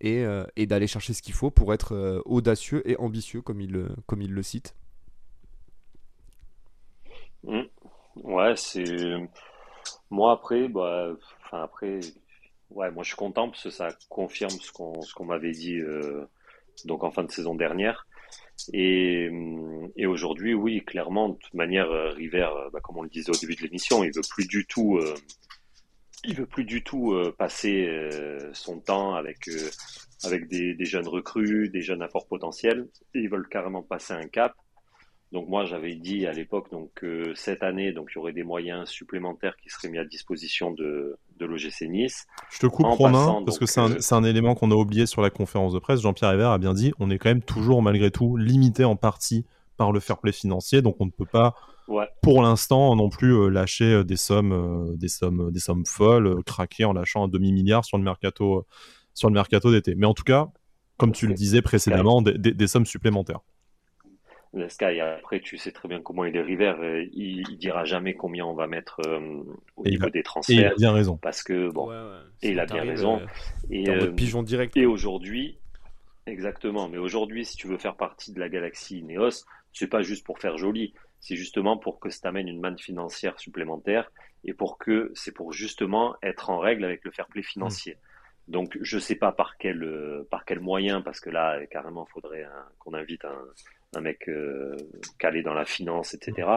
et, et d'aller chercher ce qu'il faut pour être audacieux et ambitieux, comme il, comme il le cite. Mmh. Ouais, c'est. Moi, après, bah Enfin, après, ouais, moi je suis content parce que ça confirme ce qu'on ce qu'on m'avait dit euh, donc en fin de saison dernière. Et, et aujourd'hui, oui, clairement, de manière, euh, River, euh, bah, comme on le disait au début de l'émission, il veut plus du tout, il veut plus du tout passer son temps avec avec des, des, jeunes recrues, des jeunes à fort potentiel. Ils veulent carrément passer un cap. Donc moi j'avais dit à l'époque donc que cette année donc il y aurait des moyens supplémentaires qui seraient mis à disposition de, de l'OGC Nice. Je te coupe Romain parce que c'est un, euh, un, élément qu'on a oublié sur la conférence de presse. Jean-Pierre Hébert a bien dit on est quand même toujours malgré tout limité en partie par le fair play financier donc on ne peut pas pour l'instant non plus euh, lâcher euh, des sommes des sommes des sommes folles craquer en lâchant un demi milliard sur le mercato sur le mercato d'été. Mais en tout cas comme tu le disais précédemment des sommes supplémentaires. Sky, après, tu sais très bien comment il est River. Euh, il, il dira jamais combien on va mettre euh, au niveau des transferts. Et il a bien raison. Parce que, bon, et il a bien raison. Euh, et, pigeon direct. Et aujourd'hui, exactement. Mais aujourd'hui, si tu veux faire partie de la galaxie Neos, c'est pas juste pour faire joli. C'est justement pour que ça t'amène une manne financière supplémentaire et pour que c'est pour justement être en règle avec le fair play financier. Mm. Donc, je sais pas par quel, par quel moyen, parce que là, carrément, faudrait qu'on invite un, un mec euh, calé dans la finance, etc.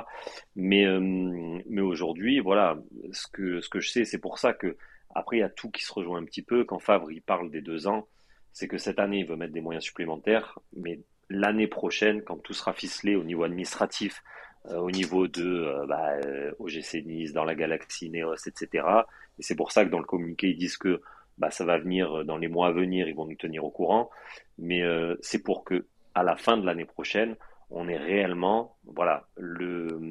Mais, euh, mais aujourd'hui, voilà, ce que, ce que je sais, c'est pour ça que après, il y a tout qui se rejoint un petit peu. Quand Favre, il parle des deux ans, c'est que cette année, il veut mettre des moyens supplémentaires, mais l'année prochaine, quand tout sera ficelé au niveau administratif, euh, au niveau de bah, OGC Nice, dans la galaxie Neos, etc. Et c'est pour ça que dans le communiqué, ils disent que bah, ça va venir dans les mois à venir, ils vont nous tenir au courant. Mais c'est pour que à la fin de l'année prochaine, on est réellement voilà, le,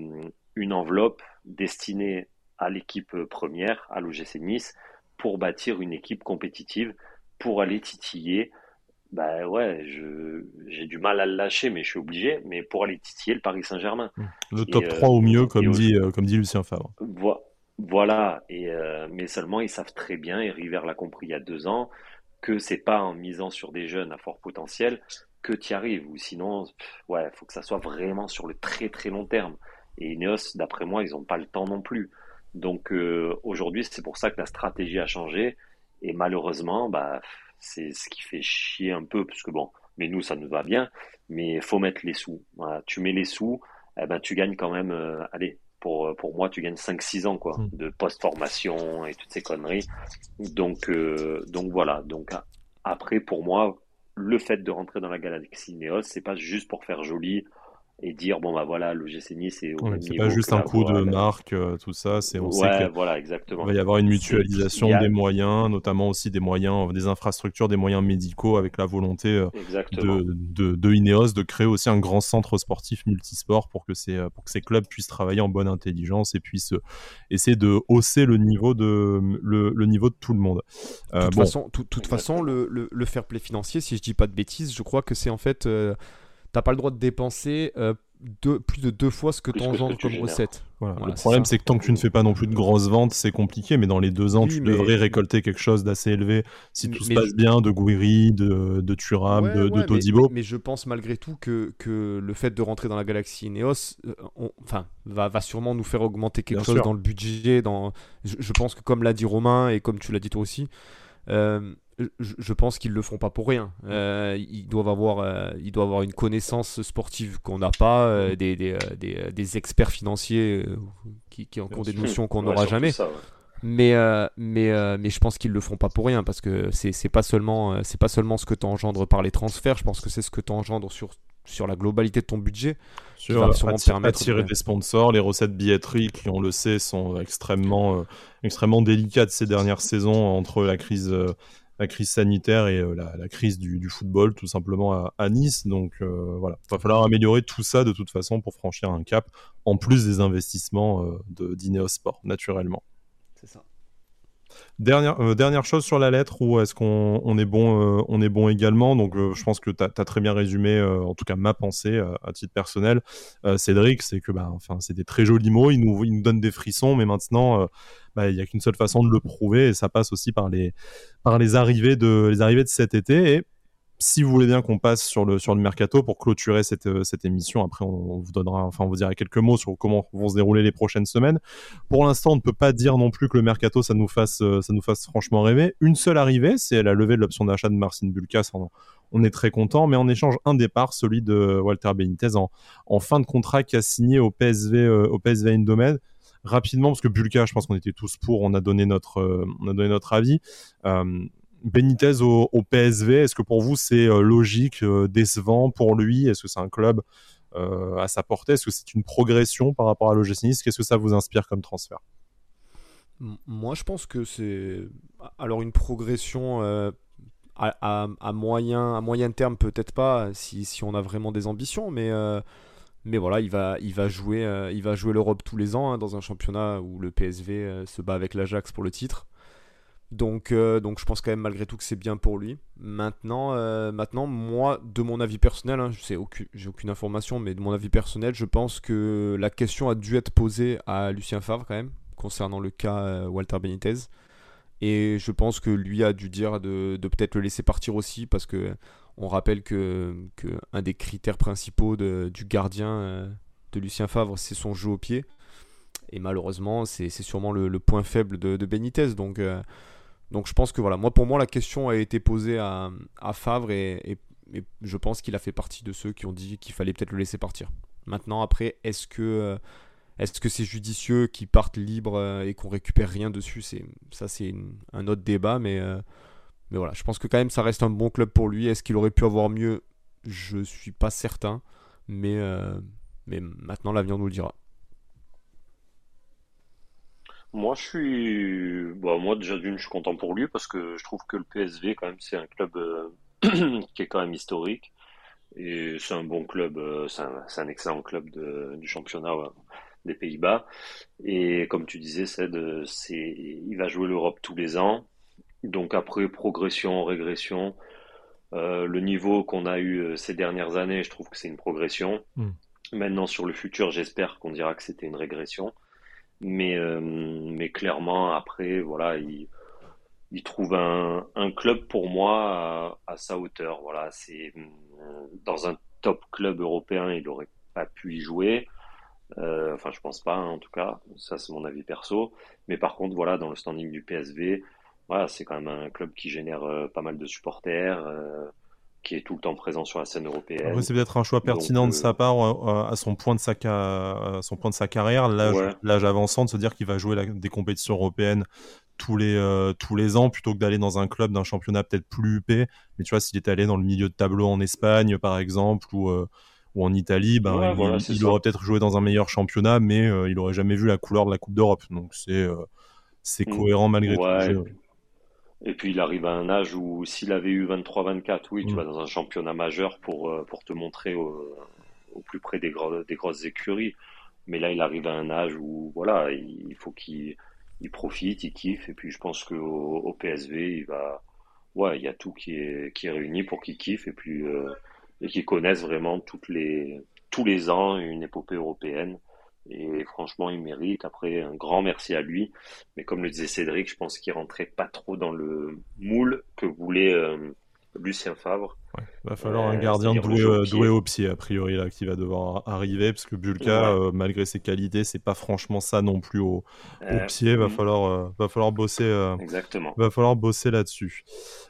une enveloppe destinée à l'équipe première, à l'OGC Nice, pour bâtir une équipe compétitive, pour aller titiller bah ouais, j'ai du mal à le lâcher, mais je suis obligé. Mais pour aller titiller le Paris Saint-Germain. Le top 3 au mieux, comme dit, comme dit Lucien Favre. Voilà, et mais seulement ils savent très bien, et River l'a compris il y a deux ans, que c'est pas en misant sur des jeunes à fort potentiel que tu y arrives, ou sinon, ouais, faut que ça soit vraiment sur le très très long terme. Et Ineos, d'après moi, ils n'ont pas le temps non plus. Donc euh, aujourd'hui, c'est pour ça que la stratégie a changé. Et malheureusement, bah, c'est ce qui fait chier un peu, parce que bon, mais nous, ça nous va bien. Mais il faut mettre les sous. tu mets les sous, eh ben, tu gagnes quand même, euh, allez, pour, pour moi, tu gagnes 5-6 ans quoi, hmm. de post-formation et toutes ces conneries. Donc, euh, donc voilà. Donc après, pour moi, le fait de rentrer dans la galaxie Neos, c'est pas juste pour faire joli et dire bon bah voilà le GC Nice c'est au c'est pas juste un coup de marque euh, tout ça c'est on sait voilà exactement. va y avoir une mutualisation des moyens notamment aussi des moyens des infrastructures des moyens médicaux avec la volonté euh, de, de, de, Ineos de créer aussi un grand centre sportif multisport pour que ces euh, pour que ces clubs puissent travailler en bonne intelligence et puissent essayer de hausser le niveau de le, le niveau de tout le monde. De toute façon toute façon le, le, le, fair play financier si je dis pas de bêtises je crois que c'est en fait t'as pas le droit de dépenser euh, plus de deux fois ce que tu engendres comme recette. le problème, c'est que tant que tu ne fais pas non plus de grosses ventes, c'est compliqué, mais dans les deux ans, tu devrais récolter quelque chose d'assez élevé si tout se passe bien, de Gouiri, de, de Turam, de, de Todibo. Mais, je pense malgré tout que, que le fait de rentrer dans la galaxie Neos euh, enfin, va, va sûrement nous faire augmenter quelque chose dans le budget. Dans... Je, pense que comme l'a dit Romain et comme tu l'as dit toi aussi, euh, je, pense qu'ils le font pas pour rien. Euh, ils doivent avoir, euh, ils doivent avoir une connaissance sportive qu'on n'a pas, euh, des, des, des, experts financiers qui, qui, ont des notions qu'on n'aura jamais. Mais, mais, mais je pense qu'ils le font pas pour rien parce que c'est pas seulement c'est pas seulement ce que tu engendres par les transferts. Je pense que c'est ce que tu engendres sur sur la globalité de ton budget. Sur attirer, attirer des sponsors, les recettes billetteries qui, on le sait, sont extrêmement, extrêmement délicates ces dernières saisons entre la crise la crise sanitaire et euh, la, crise du, football tout simplement à, Nice. Donc euh, voilà, il va falloir améliorer tout ça de toute façon pour franchir un cap, en plus des investissements euh, de naturellement. Euh, dernière chose sur la lettre, ou est-ce qu'on on est, bon, euh, est bon également? Donc, euh, je pense que tu as, très bien résumé, en tout cas ma pensée à titre personnel, Cédric, c'est que bah, enfin, c'est des très jolis mots, il nous, il nous donne des frissons, mais maintenant, bah, il n'y a qu'une seule façon de le prouver, et ça passe aussi par les, arrivées, de, les arrivées de cet été. Si vous voulez bien qu'on passe sur le, sur le mercato pour clôturer cette, euh, cette émission, après on, vous donnera, enfin on vous dira quelques mots sur comment vont se dérouler les prochaines semaines. Pour l'instant, on ne peut pas dire non plus que le mercato ça nous fasse, euh, ça nous fasse franchement rêver. Une seule arrivée, c'est la levée de l'option d'achat de Marcin Bulkas. On, est très content, mais en échange un départ, celui de Walter Benitez en, fin de contrat qui a signé au PSV, euh, au PSV Eindhoven rapidement parce que Bulka, je pense qu'on était tous pour, on a donné notre, on a donné notre avis. Benitez au, PSV, est-ce que pour vous c'est euh, logique, euh, décevant pour lui? Est-ce que c'est un club euh, à sa portée? Est-ce que c'est une progression par rapport à l'OGC Nice? Qu'est-ce que ça vous inspire comme transfert? Moi, je pense que c'est alors une progression à, moyen, à moyen terme, peut-être pas, si, si, on a vraiment des ambitions, mais, mais voilà, il va, il va jouer, l'Europe tous les ans hein, dans un championnat où le PSV se bat avec l'Ajax pour le titre. Donc, euh, donc je pense quand même malgré tout que c'est bien pour lui. Maintenant, euh, moi, de mon avis personnel, hein, je sais aucune, j'ai aucune information, mais de mon avis personnel, je pense que la question a dû être posée à Lucien Favre quand même, concernant le cas euh, Walter Benitez. Et je pense que lui a dû dire de, peut-être le laisser partir aussi, parce que on rappelle que, que un des critères principaux du gardien de Lucien Favre, c'est son jeu au pied. Et malheureusement, c'est, sûrement le, point faible de, de Benitez. Donc donc je pense que voilà, moi pour moi la question a été posée à, Favre et, je pense qu'il a fait partie de ceux qui ont dit qu'il fallait peut-être le laisser partir. Maintenant après, est-ce que euh, est-ce que c'est judicieux qu'il parte libre euh, et qu'on récupère rien dessus? Ça c'est un autre débat, mais euh, mais voilà, je pense que quand même ça reste un bon club pour lui. Est-ce qu'il aurait pu avoir mieux? Je suis pas certain, mais mais maintenant l'avenir nous le dira. Moi, je suis. Bon, moi, déjà, d'une, je suis content pour lui parce que je trouve que le PSV, quand même, c'est un club euh, qui est quand même historique. Et c'est un bon club, euh, c'est un, excellent club de, du championnat des Pays-Bas. Et comme tu disais, c'est, il va jouer l'Europe tous les ans. Donc après, progression, régression. le niveau qu'on a eu ces dernières années, je trouve que c'est une progression. Hmm. Maintenant, sur le futur, j'espère qu'on dira que c'était une régression. Mais, mais clairement, après, voilà, il, il trouve un, un, club pour moi à, à sa hauteur. Voilà, c'est dans un top club européen, il aurait pas pu y jouer. Euh, enfin, je pense pas, hein, en tout cas. Ça, c'est mon avis perso. Mais par contre, voilà, dans le standing du PSV, voilà, c'est quand même un club qui génère euh, pas mal de supporters, euh, qui est tout le temps présent sur la scène européenne. c'est peut-être un choix pertinent de sa part à son point de sa, à son point de sa carrière, l'âge avançant, de se dire qu'il va jouer des compétitions européennes tous les, tous les ans plutôt que d'aller dans un club d'un championnat peut-être plus huppé. Mais tu vois, s'il était allé dans le milieu de tableau en Espagne, par exemple, ou ou en Italie, ben, il, aurait peut-être joué dans un meilleur championnat, mais euh, il aurait jamais vu la couleur de la Coupe d'Europe. Donc c'est euh, c'est mm. cohérent malgré tout. Et puis il arrive à un âge où s'il avait eu 23-24, oui, tu mm. vas dans un championnat majeur pour, euh, pour te montrer au, plus près des, des grosses écuries. Mais là, il arrive à un âge où voilà, il faut qu'il il profite, il kiffe. Et puis je pense qu'au au PSV, il va, ouais, il y a tout qui est, qui est réuni pour qu'il kiffe. Et puis et qui connaissent vraiment toutes les, tous les ans une épopée européenne. Et franchement, il mérite. Après, un grand merci à lui. Mais comme le disait Cédric, je pense qu'il rentrait pas trop dans le moule que voulait euh, Lucien Favre. Ouais, va falloir un gardien doué, euh, doué, au pied, a priori, là, qui va devoir arriver, parce que Bulka, euh, malgré ses qualités, c'est pas franchement ça non plus au, au pied. Va mm. falloir, va falloir bosser. Exactement. Va falloir bosser là-dessus.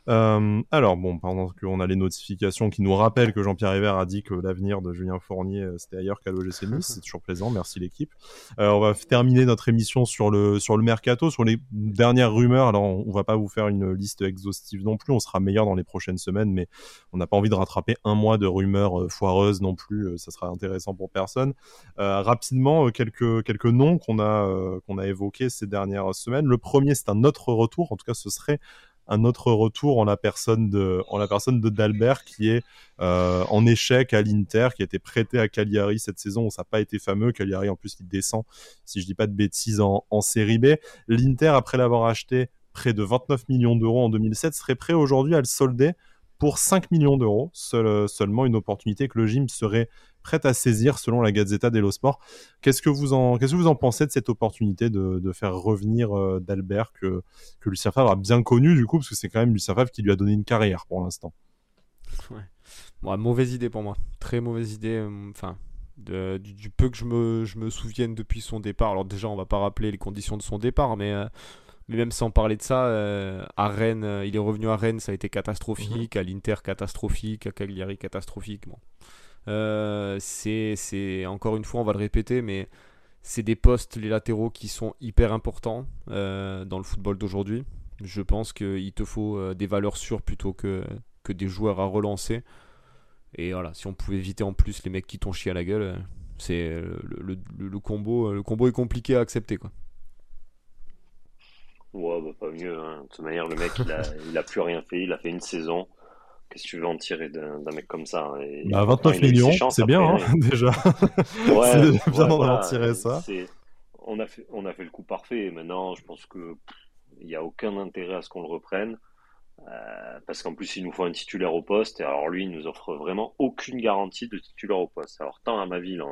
Alors, bon, pendant qu'on a les notifications qui nous rappellent que Jean-Pierre Hiver a dit que l'avenir de Julien Fournier, c'était ailleurs qu'à l'OGC Nice, c'est toujours plaisant, merci l'équipe. on va terminer notre émission sur le, sur le mercato, sur les dernières rumeurs. Alors, on, on va pas vous faire une liste exhaustive non plus, on sera meilleur dans les prochaines semaines, mais on n'a pas envie de rattraper un mois de rumeurs euh, foireuses non plus, euh, ça sera intéressant pour personne. Euh, rapidement, quelques, quelques noms qu'on a, qu'on a évoqués ces dernières semaines. Le premier, c'est un autre retour, en tout cas ce serait un autre retour en la personne de Dalbert qui est en échec à l'Inter qui a été prêté à Cagliari cette saison. Où ça n'a pas été fameux. Cagliari en plus il descend si je dis pas de bêtises en, en série B. l'Inter après l'avoir acheté près de 29 millions d'euros en 2007 serait prêt aujourd'hui à le solder pour 5 millions d'euros. Euh, seulement une opportunité que le gym serait prêt à saisir selon la Gazzetta dello Sport. Qu'est-ce que vous en, qu'est-ce que vous en pensez de cette opportunité de, faire revenir euh, d'Albert que, que Lucien Favre a bien connu du coup, parce que c'est quand même Lucien Favre qui lui a donné une carrière pour l'instant? Ouais. mauvaise idée pour moi. Très mauvaise idée. Euh, enfin, du, peu que je me, je me souvienne depuis son départ. Alors déjà, on va pas rappeler les conditions de son départ, mais mais même sans parler de ça, euh, à Rennes, euh, il est revenu à Rennes, ça a été catastrophique, mhm. à l'Inter catastrophique, à Cagliari catastrophique. Bon. Euh, c'est encore une fois, on va le répéter, mais c'est des postes, les latéraux, qui sont hyper importants dans le football d'aujourd'hui. Je pense qu'il te faut des valeurs sûres plutôt que, que des joueurs à relancer. Et voilà, si on pouvait éviter en plus les mecs qui t'ont chié à la gueule, c'est le, combo, le combo est compliqué à accepter quoi. Ouais, bah, pas mieux. Hein. De toute manière, le mec, il a plus rien fait. Il a fait une saison. Qu'est-ce que tu veux en tirer d'un mec comme ça hein. Et, bah, 29 millions, c'est bien, hein, déjà. Ouais, c'est bien d'en tirer ça. On a, fait, on a fait le coup parfait. Et maintenant, je pense que il n'y a aucun intérêt à ce qu'on le reprenne. Euh, parce qu'en plus, il nous faut un titulaire au poste. Et alors, lui, il nous offre vraiment aucune garantie de titulaire au poste. Alors, tant à ma ville,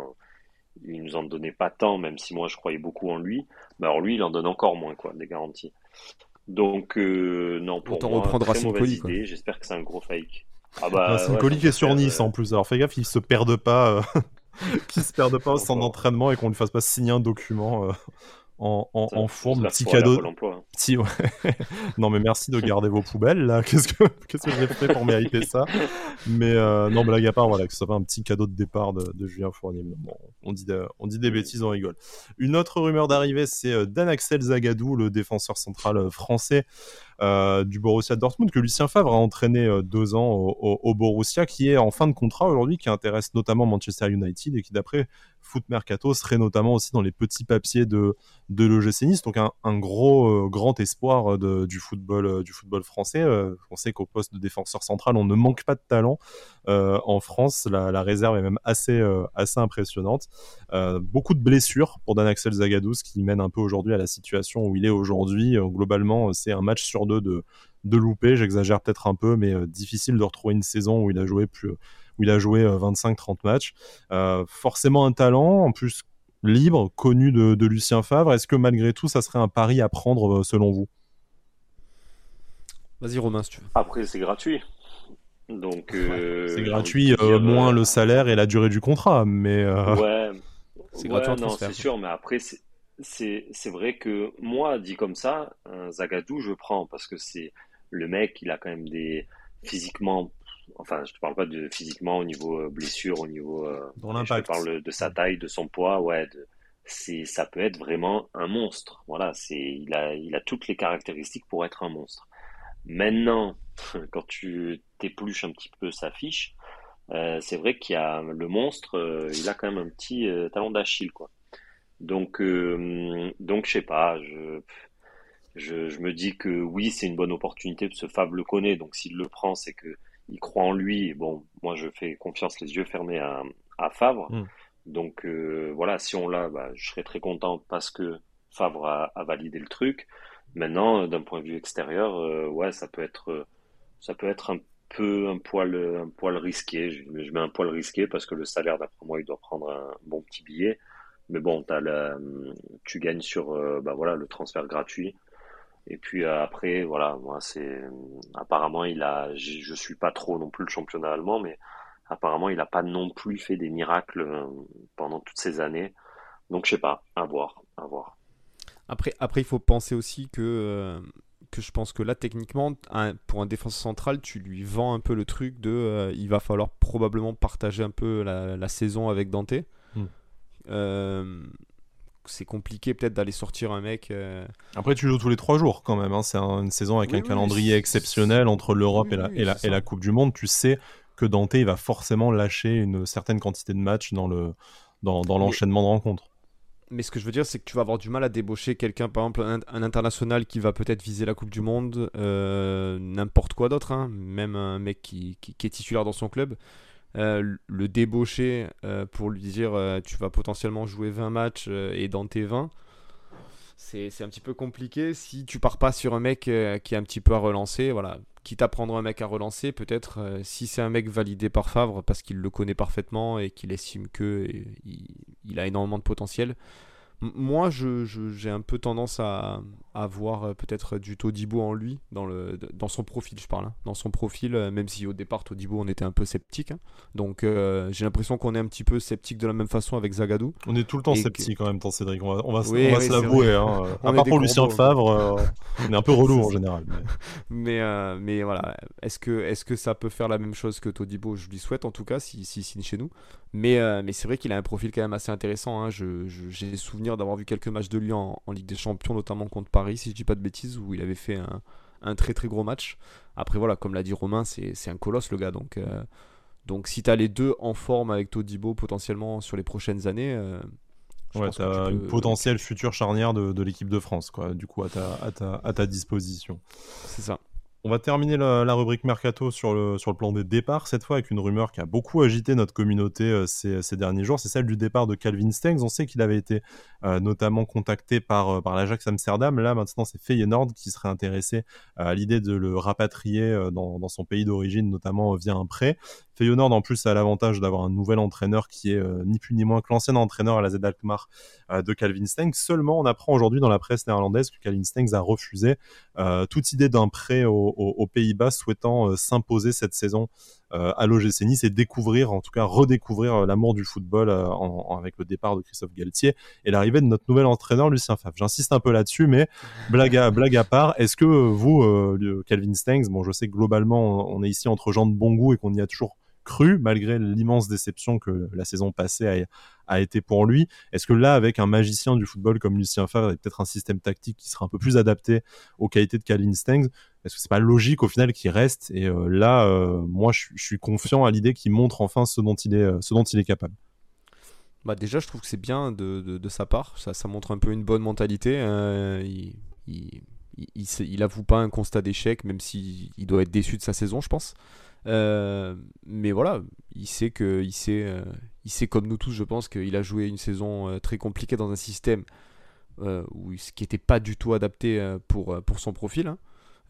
il nous en donnait pas tant, même si moi je croyais beaucoup en lui. Mais alors lui, il en donne encore moins, quoi, des garanties. Donc, euh, non, pour moi, reprendra très mauvaise idée. J'espère que c'est un gros fake. Ah bah, c'est ouais, qui est sur Nice en plus. Alors fais gaffe, il se perde pas, euh... qu'il se perde pas au centre d'entraînement et qu'on lui fasse pas signer un document en, en, en forme, petit cadeau. Hein. Petit, ouais. non, mais merci de garder vos poubelles là. Qu'est-ce que, qu'est-ce que j'ai fait pour mériter ça? Mais euh, non, blague à part, voilà, que ce soit pas un petit cadeau de départ de, de Julien Fournier. Bon, on dit, on dit des bêtises, on rigole. Une autre rumeur d'arrivée, c'est euh, Dan Axel Zagadou, le défenseur central euh, français euh, du Borussia Dortmund, que Lucien Favre a entraîné euh, deux ans au, Borussia, qui est en fin de contrat aujourd'hui, qui intéresse notamment Manchester United et qui, d'après Foot Mercato serait notamment aussi dans les petits papiers de, de l'OGC Nice, donc un, un gros euh, grand espoir du football du football français. on sait qu'au poste de défenseur central, on ne manque pas de talent en France. La, réserve est même assez assez impressionnante. beaucoup de blessures pour Dan Axel Zagadou, ce qui mène un peu aujourd'hui à la situation où il est aujourd'hui. globalement, c'est un match sur deux de de louper. J'exagère peut-être un peu, mais difficile de retrouver une saison où il a joué plus, où il a joué 25-30 matchs. forcément un talent, en plus libre, connu de, Lucien Favre. Est-ce que malgré tout, ça serait un pari à prendre selon vous? Vas-y Romain, si tu veux. Après, c'est gratuit. Donc, c'est gratuit, moins le salaire et la durée du contrat, mais ouais, c'est gratuit. Non, c'est sûr, mais après, c'est vrai que moi, dit comme ça, un Zagadou, je prends parce que c'est le mec, il a quand même des physiquement, enfin, je te parle pas de physiquement au niveau euh, blessure, au niveau, euh, je parle de sa taille, de son poids, ouais, c'est, ça peut être vraiment un monstre. Voilà, c'est, il a, il a toutes les caractéristiques pour être un monstre. Maintenant, quand tu t'épluches un petit peu sa fiche, euh, c'est vrai qu'il y a le monstre, il a quand même un petit talon d'Achille, quoi. Donc, euh, donc je sais pas. Je, je, je, me dis que oui, c'est une bonne opportunité. Ce Fab le connaît, donc s'il le prend, c'est que il croit en lui. bon, moi, je fais confiance, les yeux fermés à, à Favre. Hmm. Donc euh, voilà, si on l'a, bah, je serais très content parce que Favre a, a validé le truc. Maintenant, d'un point de vue extérieur, euh, ouais, ça peut être, ça peut être un peu un poil, un poil risqué. Je, je mets un poil risqué parce que le salaire, d'après moi, il doit prendre un bon petit billet. Mais bon, tu gagnes sur euh, bah le transfert gratuit. Et puis euh, après, voilà, moi c'est apparemment il a, je suis pas trop non plus le championnat allemand, mais apparemment il a pas non plus fait des miracles euh, pendant toutes ces années. Donc je sais pas, à voir, à voir. Après, après il faut penser aussi que que je pense que là techniquement, pour un défenseur central, tu lui vends un peu le truc de, il va falloir probablement partager un peu la, la saison avec Dante. Euh, c'est compliqué peut-être d'aller sortir un mec. Euh, Après, tu joues tous les trois jours quand même. Hein. C'est une saison avec un calendrier exceptionnel entre l'Europe et, la, et, la, et la Coupe du Monde. Tu sais que Dante il va forcément lâcher une certaine quantité de matchs dans le dans, dans l'enchaînement de rencontres. Mais ce que je veux dire, c'est que tu vas avoir du mal à débaucher quelqu'un, par exemple, un, international qui va peut-être viser la Coupe du Monde, euh, n'importe quoi d'autre, hein. même un mec qui, qui, qui, est titulaire dans son club. Euh, le débaucher euh, pour lui dire euh, tu vas potentiellement jouer 20 matchs et dans tes 20, c'est un petit peu compliqué si tu pars pas sur un mec qui est un petit peu à relancer. Voilà, quitte à prendre un mec à relancer, peut-être si c'est un mec validé par Favre parce qu'il le connaît parfaitement et qu'il estime que il, a énormément de potentiel. Moi, j'ai je, un peu tendance à, avoir euh, peut-être du Todibo en lui, dans, le, dans son profil, je parle. Hein. Dans son profil, euh, même si au départ, Todibo, on était un peu sceptique. Hein. Donc, euh, j'ai l'impression qu'on est un petit peu sceptique de la même façon avec Zagadou. On est tout le temps sceptique en même temps, Cédric. On va, on va, se l'avouer. Hein. À part pour Lucien Favre, on est un peu relou en général. Mais, mais, voilà, est-ce que, est que ça peut faire la même chose que Todibo? Je lui souhaite en tout cas, s'il si, signe chez nous. Mais, mais c'est vrai qu'il a un profil quand même assez intéressant. J'ai souvenir d'avoir vu quelques matchs de lui en, en Ligue des Champions, notamment contre Paris si je dis pas de bêtises, où il avait fait un, très très gros match. Après, voilà, comme l'a dit Romain, c'est un colosse le gars. Donc, euh, donc si tu as les deux en forme avec Todibo potentiellement sur les prochaines années. Euh, ouais, tu as une potentielle future charnière de, l'équipe de France, quoi, du coup, à ta, à ta, à ta disposition. C'est ça. On va terminer la, rubrique Mercato sur le, plan des départs, cette fois avec une rumeur qui a beaucoup agité notre communauté euh, ces, derniers jours. C'est celle du départ de Calvin Stengs. On sait qu'il avait été euh, notamment contacté par, euh, par l'Ajax Amsterdam. Là, maintenant, c'est Feyenoord qui serait intéressé à l'idée de le rapatrier dans, dans son pays d'origine, notamment via un prêt. Feyenoord en plus a l'avantage d'avoir un nouvel entraîneur qui est euh, ni plus ni moins que l'ancien entraîneur à la Z Alkmaar euh, de Calvin Stengs. Seulement, on apprend aujourd'hui dans la presse néerlandaise que Calvin Stengs a refusé euh, toute idée d'un prêt aux Pays-Bas souhaitant s'imposer cette saison à l'OGC Nice et découvrir, en tout cas redécouvrir l'amour du football avec le départ de Christophe Galtier et l'arrivée de notre nouvel entraîneur Lucien Favre. J'insiste un peu là-dessus, mais blague à, blague à part, est-ce que vous, Calvin Stengs, bon je sais que globalement on est ici entre gens de bon goût et qu'on y a toujours cru, malgré l'immense déception que la saison passée a, été pour lui. Est-ce que là, avec un magicien du football comme Lucien Favre et peut-être un système tactique qui sera un peu plus adapté aux qualités de Calvin Stengs, est-ce que c'est pas logique au final qu'il reste Et euh, là, euh, moi, je, suis confiant à l'idée qu'il montre enfin ce dont il est, euh, ce dont il est capable. Bah déjà, je trouve que c'est bien de, sa part. Ça, montre un peu une bonne mentalité. il, il, il, avoue pas un constat d'échec, même s'il doit être déçu de sa saison, je pense. Euh, mais voilà, il sait que, il sait, euh, il sait comme nous tous, je pense, qu'il a joué une saison euh, très compliquée dans un système où, qui n'était pas du tout adapté pour, pour son profil. Hein.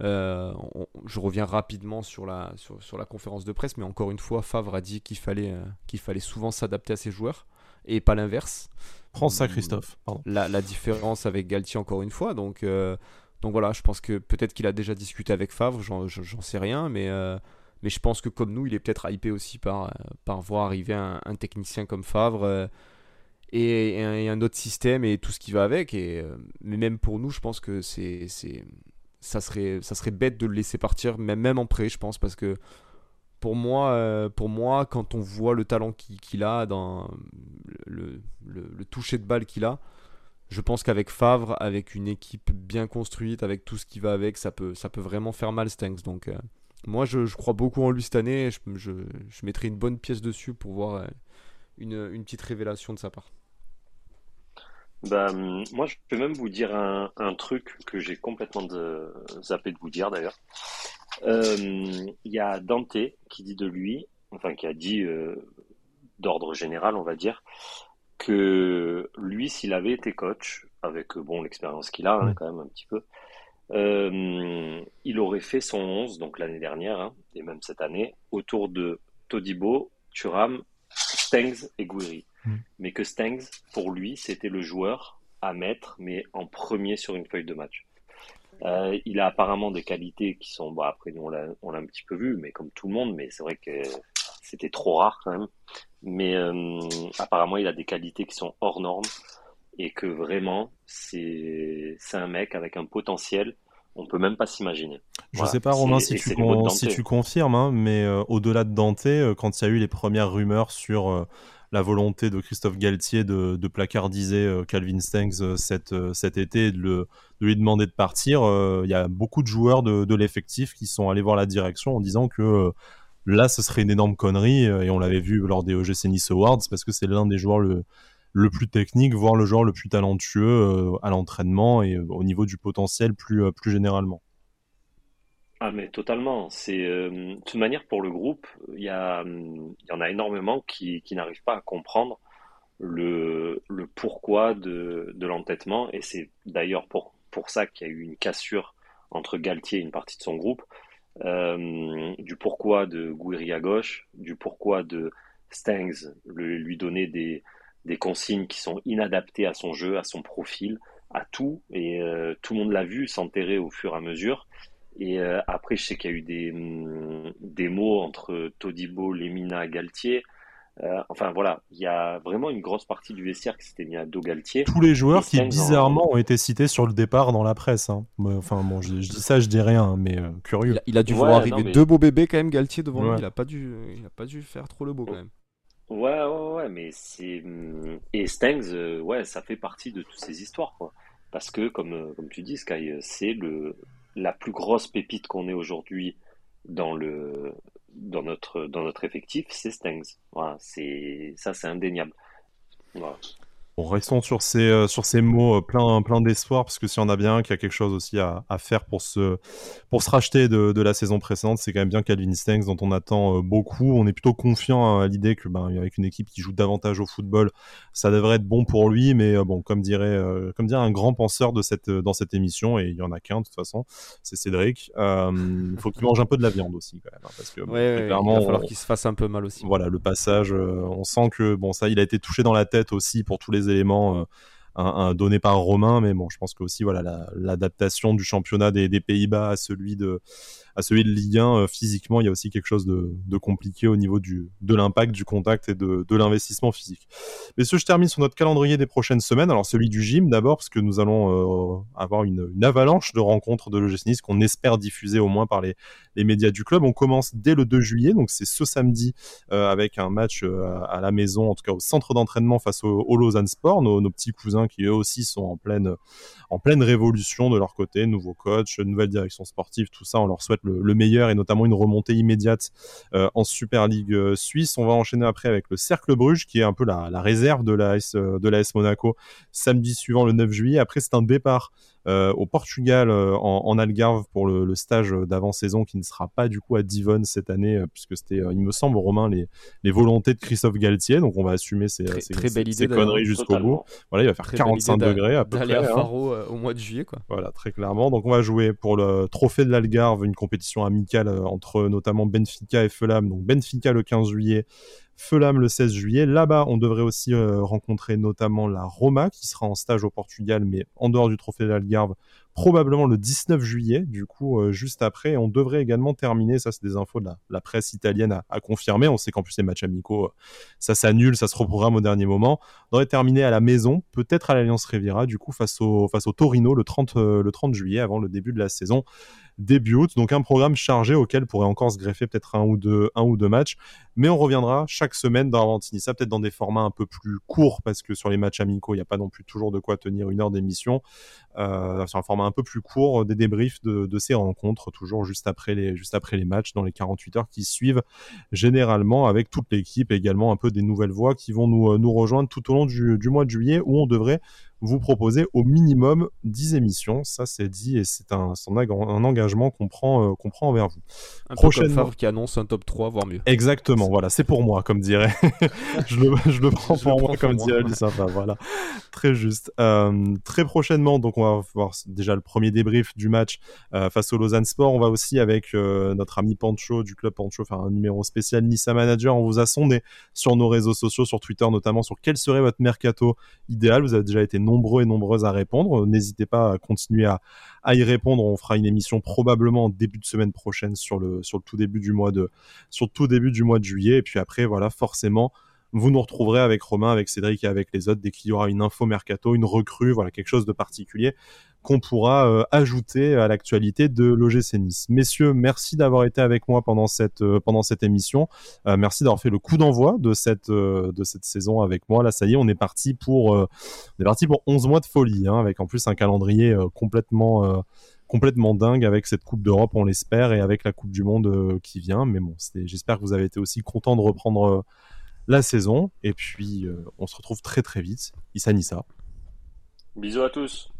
je reviens rapidement sur la, sur, la conférence de presse, mais encore une fois, Favre a dit qu'il fallait, qu'il fallait souvent s'adapter à ses joueurs et pas l'inverse. Prends ça, Christophe. La, la, différence avec Galtier, encore une fois. Donc, donc voilà, je pense que peut-être qu'il a déjà discuté avec Favre, j'en sais rien, mais, mais je pense que comme nous, il est peut-être hypé aussi par, par voir arriver un, technicien comme Favre euh, et, un, autre système et tout ce qui va avec. Et, euh, mais même pour nous, je pense que c'est ça serait, ça serait bête de le laisser partir, même, même en prêt, je pense, parce que pour moi, pour moi quand on voit le talent qu'il a, dans le, le, toucher de balle qu'il a, je pense qu'avec Favre, avec une équipe bien construite, avec tout ce qui va avec, ça peut, ça peut vraiment faire mal Stanks. Donc euh, moi, je, crois beaucoup en lui cette année. Je, je, je, mettrai une bonne pièce dessus pour voir euh, une, une, petite révélation de sa part. Bah, moi, je peux même vous dire un, un truc que j'ai complètement de, zappé de vous dire d'ailleurs. Euh, il y a Dante qui dit de lui, enfin qui a dit d'ordre général, on va dire, que lui, s'il avait été coach, avec bon l'expérience qu'il a hein, quand même un petit peu, euh, il aurait fait son 11, donc l'année dernière, hein, et même cette année, autour de Todibo, Turam, Stengs et Guiri. Mm. Mais que Stengs, pour lui, c'était le joueur à mettre, mais en premier sur une feuille de match. Euh, il a apparemment des qualités qui sont, bon après nous on l'a un petit peu vu, mais comme tout le monde, mais c'est vrai que c'était trop rare quand même. Mais euh, apparemment, il a des qualités qui sont hors normes et que vraiment, c'est un mec avec un potentiel on peut même pas s'imaginer. Je ne sais pas, Romain, si tu, si tu confirmes, hein, mais euh, au-delà de Dante, euh, quand il y a eu les premières rumeurs sur la volonté de Christophe Galtier de, placardiser Calvin Stengs cet, cet été et de, lui demander de partir, il y a beaucoup de joueurs de, de l'effectif qui sont allés voir la direction en disant que Là, ce serait une énorme connerie, euh, et on l'avait vu lors des OGC Nice Awards, parce que c'est l'un des joueurs le, le plus technique, voire le joueur le plus talentueux euh, à l'entraînement et euh, au niveau du potentiel plus, plus généralement. Ah mais totalement. C'est de toute manière pour le groupe, il y, a, y en a énormément qui, qui n'arrivent pas à comprendre le, le pourquoi de, de l'entêtement et c'est d'ailleurs pour, pour ça qu'il y a eu une cassure entre Galtier et une partie de son groupe. Euh, du pourquoi de Gouiri à gauche, du pourquoi de Stangs, lui donner des, des, consignes qui sont inadaptées à son jeu, à son profil, à tout. Et euh, tout le monde l'a vu s'enterrer au fur et à mesure. Et euh, après, je sais qu'il y a eu des, hum, des mots entre Todibo, Lemina, Galtier. Euh, enfin voilà, il y a vraiment une grosse partie du vestiaire qui s'était mis à dos Galtier. Tous les joueurs qui bizarrement ont été cités sur le départ dans la presse. Hein. Enfin bon, je, dis ça, je dis rien, mais euh, curieux. Il a, dû voir arriver deux beaux bébés quand même Galtier devant lui. Il a pas dû, il a pas dû faire trop le beau quand même. Ouais ouais ouais, mais c'est hum, et Stengs, euh, ouais, ça fait partie de toutes ces histoires quoi. Parce que comme comme tu dis Sky, c'est le la plus grosse pépite qu'on ait aujourd'hui dans le dans notre dans notre effectif, c'est Stengs. Voilà, c'est ça, c'est indéniable. Voilà. Bon, restons sur ces, euh, sur ces mots euh, plein, plein d'espoir, parce que si on a bien qu'il y a quelque chose aussi à, à, faire pour se, pour se racheter de, de la saison précédente, c'est quand même bien Calvin Stengs dont on attend euh, beaucoup. On est plutôt confiant à l'idée que, ben, avec une équipe qui joue davantage au football, ça devrait être bon pour lui, mais bon, comme dirait, comme dirait un grand penseur de cette, dans cette émission, et il y en a qu'un de toute façon, c'est Cédric. Il faut qu'il mange un peu de la viande aussi, quand même, hein, parce que clairement, il va falloir qu'il se fasse un peu mal aussi. Voilà, le passage, on sent que bon, ça, il a été touché dans la tête aussi pour tous les éléments euh, un, donné par Romain, mais bon, je pense que aussi voilà l'adaptation du championnat des Pays-Bas à celui de à celui de Ligue 1, euh, physiquement, il y a aussi quelque chose de, compliqué au niveau de l'impact, du contact et de, l'investissement physique. Messieurs, je termine sur notre calendrier des prochaines semaines. Alors celui du gym d'abord, parce que nous allons euh, avoir une, avalanche de rencontres de l'OGC qu'on espère diffuser au moins par les, médias du club. On commence dès le 2 juillet, donc c'est ce samedi euh, avec un match à la maison, en tout cas au centre d'entraînement face au, au Lausanne Sport, nos, nos, petits cousins qui eux aussi sont en pleine, en pleine révolution de leur côté, nouveau coach, nouvelle direction sportive, tout ça, on leur souhaite le, meilleur et notamment une remontée immédiate euh, en Super League euh, suisse. On va enchaîner après avec le Cercle Bruges qui est un peu la, réserve de la euh, de Monaco samedi suivant le 9 juillet. Après c'est un départ au Portugal en, Algarve pour le, stage d'avant-saison qui ne sera pas du coup à Divonne cette année puisque c'était, il me semble, Romain, les, les volontés de Christophe Galtier. Donc on va assumer ces, ces, conneries jusqu'au bout. Voilà, il va faire 45 degrés à peu près. à hein. Faro au mois de juillet, quoi. Voilà, très clairement. Donc on va jouer pour le trophée de l'Algarve, une compétition amicale entre notamment Benfica et Fulham. Donc Benfica le 15 juillet, Fulham le 16 juillet. Là-bas, on devrait aussi euh, rencontrer notamment la Roma qui sera en stage au Portugal, mais en dehors du trophée de l'Algarve, probablement le 19 juillet, du coup, euh, juste après. On devrait également terminer, ça c'est des infos de la, presse italienne à, confirmer. On sait qu'en plus les matchs amicaux, euh, ça s'annule, ça se reprogramme au dernier moment. On devrait terminer à la maison, peut-être à l'Alliance Riviera, du coup, face au, face au Torino le 30, le 30 juillet, avant le début de la saison début Donc un programme chargé auquel pourrait encore se greffer peut-être un ou deux, un ou deux matchs. Mais on reviendra chaque semaine dans Avantinissa, peut-être dans des formats un peu plus courts parce que sur les matchs amicaux, il n'y a pas non plus toujours de quoi tenir une heure d'émission. Euh, sur un format un peu plus court, des débriefs de, de, ces rencontres, toujours juste après les, juste après les matchs, dans les 48 heures qui suivent, généralement avec toute l'équipe, également un peu des nouvelles voix qui vont nous, euh, nous rejoindre tout au long du, du mois de juillet où on devrait vous proposez au minimum 10 émissions. Ça, c'est dit et c'est un, un, engagement qu'on prend, euh, qu'on prend envers vous. Un Prochainement... qui annonce un top 3, voire mieux. Exactement, voilà, c'est pour moi, comme dirait. je, le, je, le, prends pour moi, comme dirait Lucien. Voilà, très juste. Euh, très prochainement, donc on va voir déjà le premier débrief du match euh, face au Lausanne Sport. On va aussi avec notre ami Pancho du club Pancho faire un numéro spécial Nissa Manager. On vous a sondé sur nos réseaux sociaux, sur Twitter notamment, sur quel serait votre mercato idéal. Vous avez déjà été nombreux et nombreuses à répondre. N'hésitez pas à continuer à, y répondre. On fera une émission probablement en début de semaine prochaine sur le, sur le tout début du mois de, sur le tout début du mois de juillet. Et puis après, voilà, forcément, vous nous retrouverez avec Romain, avec Cédric et avec les autres dès qu'il y aura une info mercato, une recrue, voilà, quelque chose de particulier qu'on pourra euh, ajouter à l'actualité de l'OGC Nice. Messieurs, merci d'avoir été avec moi pendant cette, euh, pendant cette émission. Euh, merci d'avoir fait le coup d'envoi de cette, de cette saison avec moi. Là, ça y est, on est parti pour, on est parti pour 11 mois de folie, hein, avec en plus un calendrier complètement complètement dingue avec cette Coupe d'Europe, on l'espère, et avec la Coupe du Monde qui vient. Mais bon, j'espère que vous avez été aussi content de reprendre la saison. Et puis, on se retrouve très très vite. Issa Nissa. Bisous à tous.